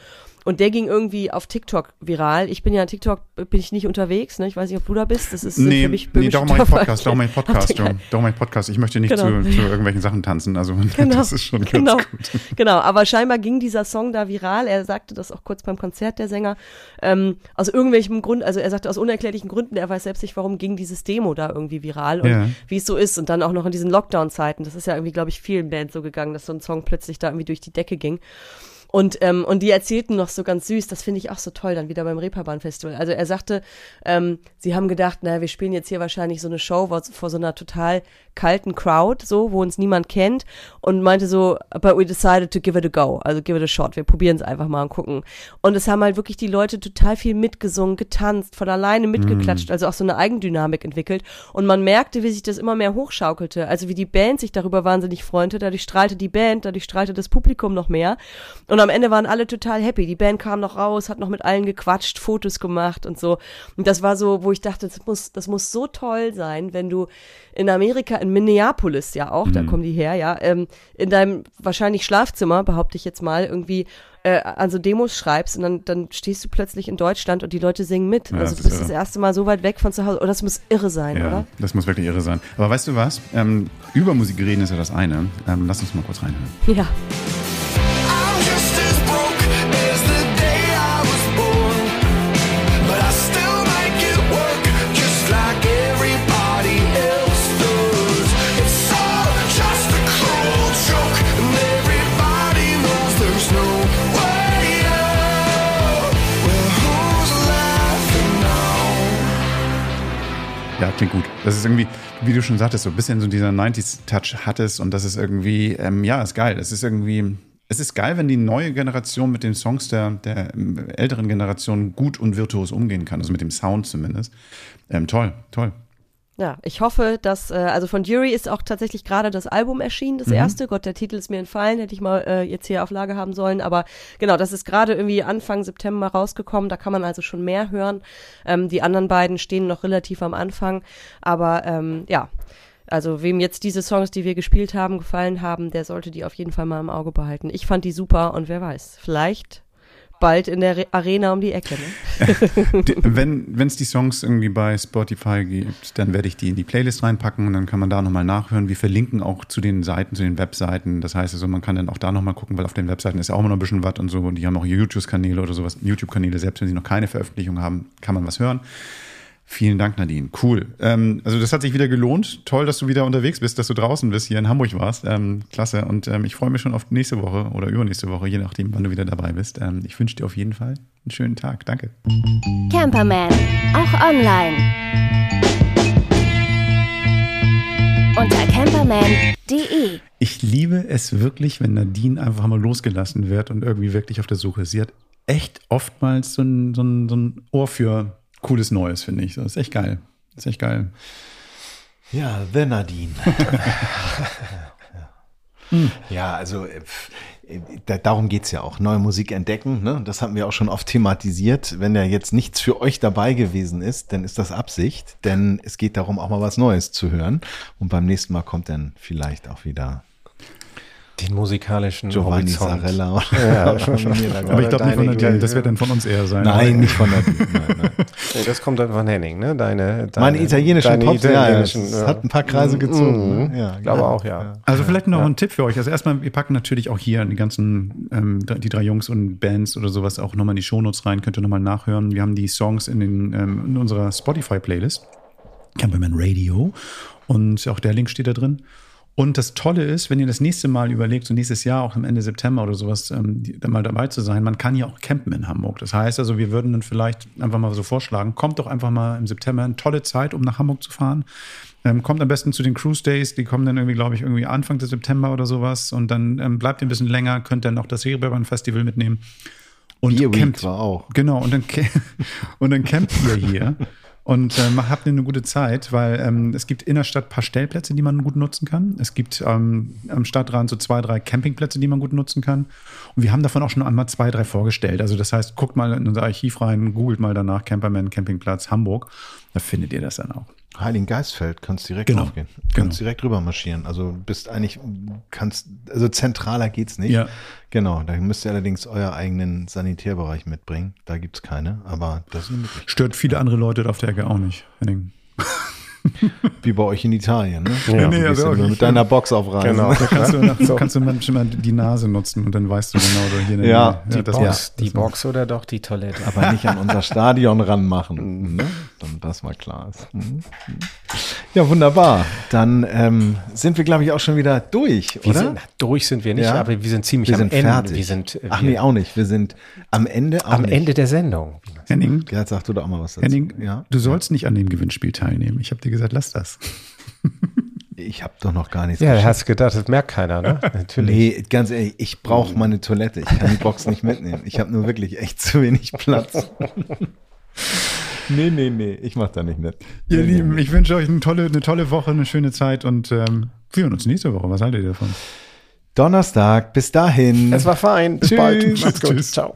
Und der ging irgendwie auf TikTok viral. Ich bin ja TikTok, bin ich nicht unterwegs, ne? Ich weiß nicht, ob du da bist. Das ist Nee, für mich nee ich Stoffe. Podcast, mache ich Podcast, John. Mache ich Podcast. Ich möchte nicht Genau. zu, zu irgendwelchen Sachen tanzen. Also Genau. das ist schon ganz genau. gut. Genau, aber scheinbar ging dieser Song da viral. Er sagte das auch kurz beim Konzert, der Sänger. Ähm, aus irgendwelchem Grund, also er sagte aus unerklärlichen Gründen, er weiß selbst nicht, warum ging dieses Demo da irgendwie viral und Ja. wie es so ist. Und dann auch noch in diesen Lockdown-Zeiten. Das ist ja irgendwie, glaube ich, vielen Bands so gegangen, dass so ein Song plötzlich da irgendwie durch die Decke ging. Und, ähm, und die erzählten noch so ganz süß, das finde ich auch so toll, dann wieder beim Reeperbahn Festival. Also er sagte, ähm, sie haben gedacht, naja, wir spielen jetzt hier wahrscheinlich so eine Show vor, vor so einer total kalten Crowd, so, wo uns niemand kennt. Und meinte so, but we decided to give it a go, also give it a shot. Wir probieren es einfach mal und gucken. Und es haben halt wirklich die Leute total viel mitgesungen, getanzt, von alleine mitgeklatscht, also auch so eine Eigendynamik entwickelt. Und man merkte, wie sich das immer mehr hochschaukelte. Also wie die Band sich darüber wahnsinnig freute. Dadurch strahlte die Band, dadurch strahlte das Publikum noch mehr. Und am Ende waren alle total happy. Die Band kam noch raus, hat noch mit allen gequatscht, Fotos gemacht und so. Und das war so, wo ich dachte, das muss, das muss so toll sein, wenn du in Amerika, in Minneapolis ja auch, da kommen die her, ja, ähm, in deinem wahrscheinlich Schlafzimmer, behaupte ich jetzt mal, irgendwie äh, an so Demos schreibst und dann, dann stehst du plötzlich in Deutschland und die Leute singen mit. Ja, also das du ist bist das irre. erste Mal so weit weg von zu Hause. Oder das muss irre sein, Ja, oder? das muss wirklich irre sein. Aber weißt du was? Ähm, über Musik reden ist ja das eine. Ähm, lass uns mal kurz reinhören. Ja. Klingt gut. Das ist irgendwie, wie du schon sagtest, so ein bisschen so dieser 90s-Touch hattest und das ist irgendwie, ähm, ja, ist geil. Es ist irgendwie, es ist geil, wenn die neue Generation mit den Songs der, der ähm, älteren Generation gut und virtuos umgehen kann, also mit dem Sound zumindest. Ähm, toll, toll. Ja, ich hoffe, dass, äh, also von Jury ist auch tatsächlich gerade das Album erschienen, Mhm. das erste. Gott, der Titel ist mir entfallen, hätte ich mal äh, jetzt hier auf Lage haben sollen. Aber genau, das ist gerade irgendwie Anfang September rausgekommen. Da kann man also schon mehr hören. Ähm, die anderen beiden stehen noch relativ am Anfang. Aber ähm, ja, also wem jetzt diese Songs, die wir gespielt haben, gefallen haben, der sollte die auf jeden Fall mal im Auge behalten. Ich fand die super und wer weiß, vielleicht bald in der Re Arena um die Ecke. Ne? Die- Wenn es die Songs irgendwie bei Spotify gibt, dann werde ich die in die Playlist reinpacken und dann kann man da nochmal nachhören. Wir verlinken auch zu den Seiten, zu den Webseiten. Das heißt also, man kann dann auch da nochmal gucken, weil auf den Webseiten ist ja auch immer noch ein bisschen was und so. Und die haben auch YouTube-Kanäle oder sowas. YouTube-Kanäle, selbst wenn sie noch keine Veröffentlichung haben, kann man was hören. Vielen Dank, Nadine. Cool. Ähm, also das hat sich wieder gelohnt. Toll, dass du wieder unterwegs bist, dass du draußen bist, hier in Hamburg warst. Ähm, klasse. Und ähm, ich freue mich schon auf nächste Woche oder übernächste Woche, je nachdem, wann du wieder dabei bist. Ähm, ich wünsche dir auf jeden Fall einen schönen Tag. Danke. Camperman, auch online. Unter camperman.de. Ich liebe es wirklich, wenn Nadine einfach mal losgelassen wird und irgendwie wirklich auf der Suche ist. Sie hat echt oftmals so ein, so ein, so ein Ohr für cooles Neues, finde ich. Das ist echt geil. Das ist echt geil. Ja, The Nadine. Ja, also äh, äh, da, darum geht's ja auch. Neue Musik entdecken, ne? das hatten wir auch schon oft thematisiert. Wenn da jetzt nichts für euch dabei gewesen ist, dann ist das Absicht, denn es geht darum, auch mal was Neues zu hören. Und beim nächsten Mal kommt dann vielleicht auch wieder Den musikalischen Giovanni Horizont. Sarella oder, oder da Aber ich glaube nicht von. Idee. Das wird dann von uns eher sein. Nein, nicht von Nadine. Nein, nein. Nee, das kommt dann von Henning, ne? Deine, deine Meine italienischen deine Pops, ja, ja, italienischen, das hat ein paar Kreise gezogen. ne? Ja, Ich glaube ja. auch, ja. Also vielleicht noch ein Tipp für euch. Also erstmal, wir packen natürlich auch hier die ganzen, ähm, die drei Jungs und Bands oder sowas auch nochmal in die Shownotes rein. Könnt ihr nochmal nachhören. Wir haben die Songs in, den, ähm, in unserer Spotify-Playlist. Camperman Radio. Und auch der Link steht da drin. Und das Tolle ist, wenn ihr das nächste Mal überlegt, so nächstes Jahr, auch am Ende September oder sowas, ähm, dann mal dabei zu sein, man kann ja auch campen in Hamburg. Das heißt also, wir würden dann vielleicht einfach mal so vorschlagen, kommt doch einfach mal im September, eine tolle Zeit, um nach Hamburg zu fahren. Ähm, kommt am besten zu den Cruise Days, die kommen dann irgendwie, glaube ich, irgendwie Anfang des September oder sowas. Und dann ähm, bleibt ihr ein bisschen länger, könnt dann auch das Reeperbahn Festival mitnehmen. Und Beer Week campt. war auch. Genau, und dann, und dann campt ihr hier und ähm, habt eine gute Zeit, weil ähm, es gibt in der Stadt ein paar Stellplätze, die man gut nutzen kann. Es gibt ähm, am Stadtrand so zwei, drei Campingplätze, die man gut nutzen kann. Und wir haben davon auch schon einmal zwei, drei vorgestellt. Also das heißt, guckt mal in unser Archiv rein, googelt mal danach Camperman Campingplatz Hamburg. Da findet ihr das dann auch. Heiligen Geistfeld kannst direkt Genau, aufgehen. genau. Kannst direkt rüber marschieren. Also bist eigentlich, kannst, also zentraler geht's nicht. Ja. Genau, da müsst ihr allerdings euer eigenen Sanitärbereich mitbringen. Da gibt's keine, aber das ist eine. Stört viele andere Leute auf der Ecke auch nicht, Henning. Wie bei euch in Italien, ne? Ja, Du nee, gehst also ja mit deiner Box auf Reisen. Genau. Da kannst du, nach, kannst du manchmal die Nase nutzen und dann weißt du genau, da hier Ja, ja, Die das Box, ja, die Box oder doch die Toilette? Aber nicht an unser Stadion ranmachen. Ne? Damit das mal klar ist. Mhm. Ja, wunderbar. Dann ähm, sind wir, glaube ich, auch schon wieder durch, Wir oder? sind, durch sind wir nicht, Ja. aber wir sind ziemlich wir am sind Ende. fertig. Wir sind äh, Ach wir, nee, auch nicht. Wir sind am Ende am nicht. Ende der Sendung. Henning, Gerhard, sag du doch auch mal was dazu. Henning ja? du sollst nicht an dem Gewinnspiel teilnehmen. Ich habe dir gesagt, lass das. Ich habe doch noch gar nichts Ja, du geschafft. hast gedacht, das merkt keiner, ne? Natürlich. Nee, ganz ehrlich, ich brauche meine Toilette. Ich kann die Box nicht mitnehmen. Ich habe nur wirklich echt zu wenig Platz. nee, nee, nee, ich mach da nicht mit. Ihr nee, Lieben, nee. ich wünsche euch eine tolle, eine tolle Woche, eine schöne Zeit und ähm, wir hören uns nächste Woche. Was haltet ihr davon? Donnerstag, bis dahin. Es war fein. Bis Tschüss. bald. Macht's gut. Tschüss. Ciao.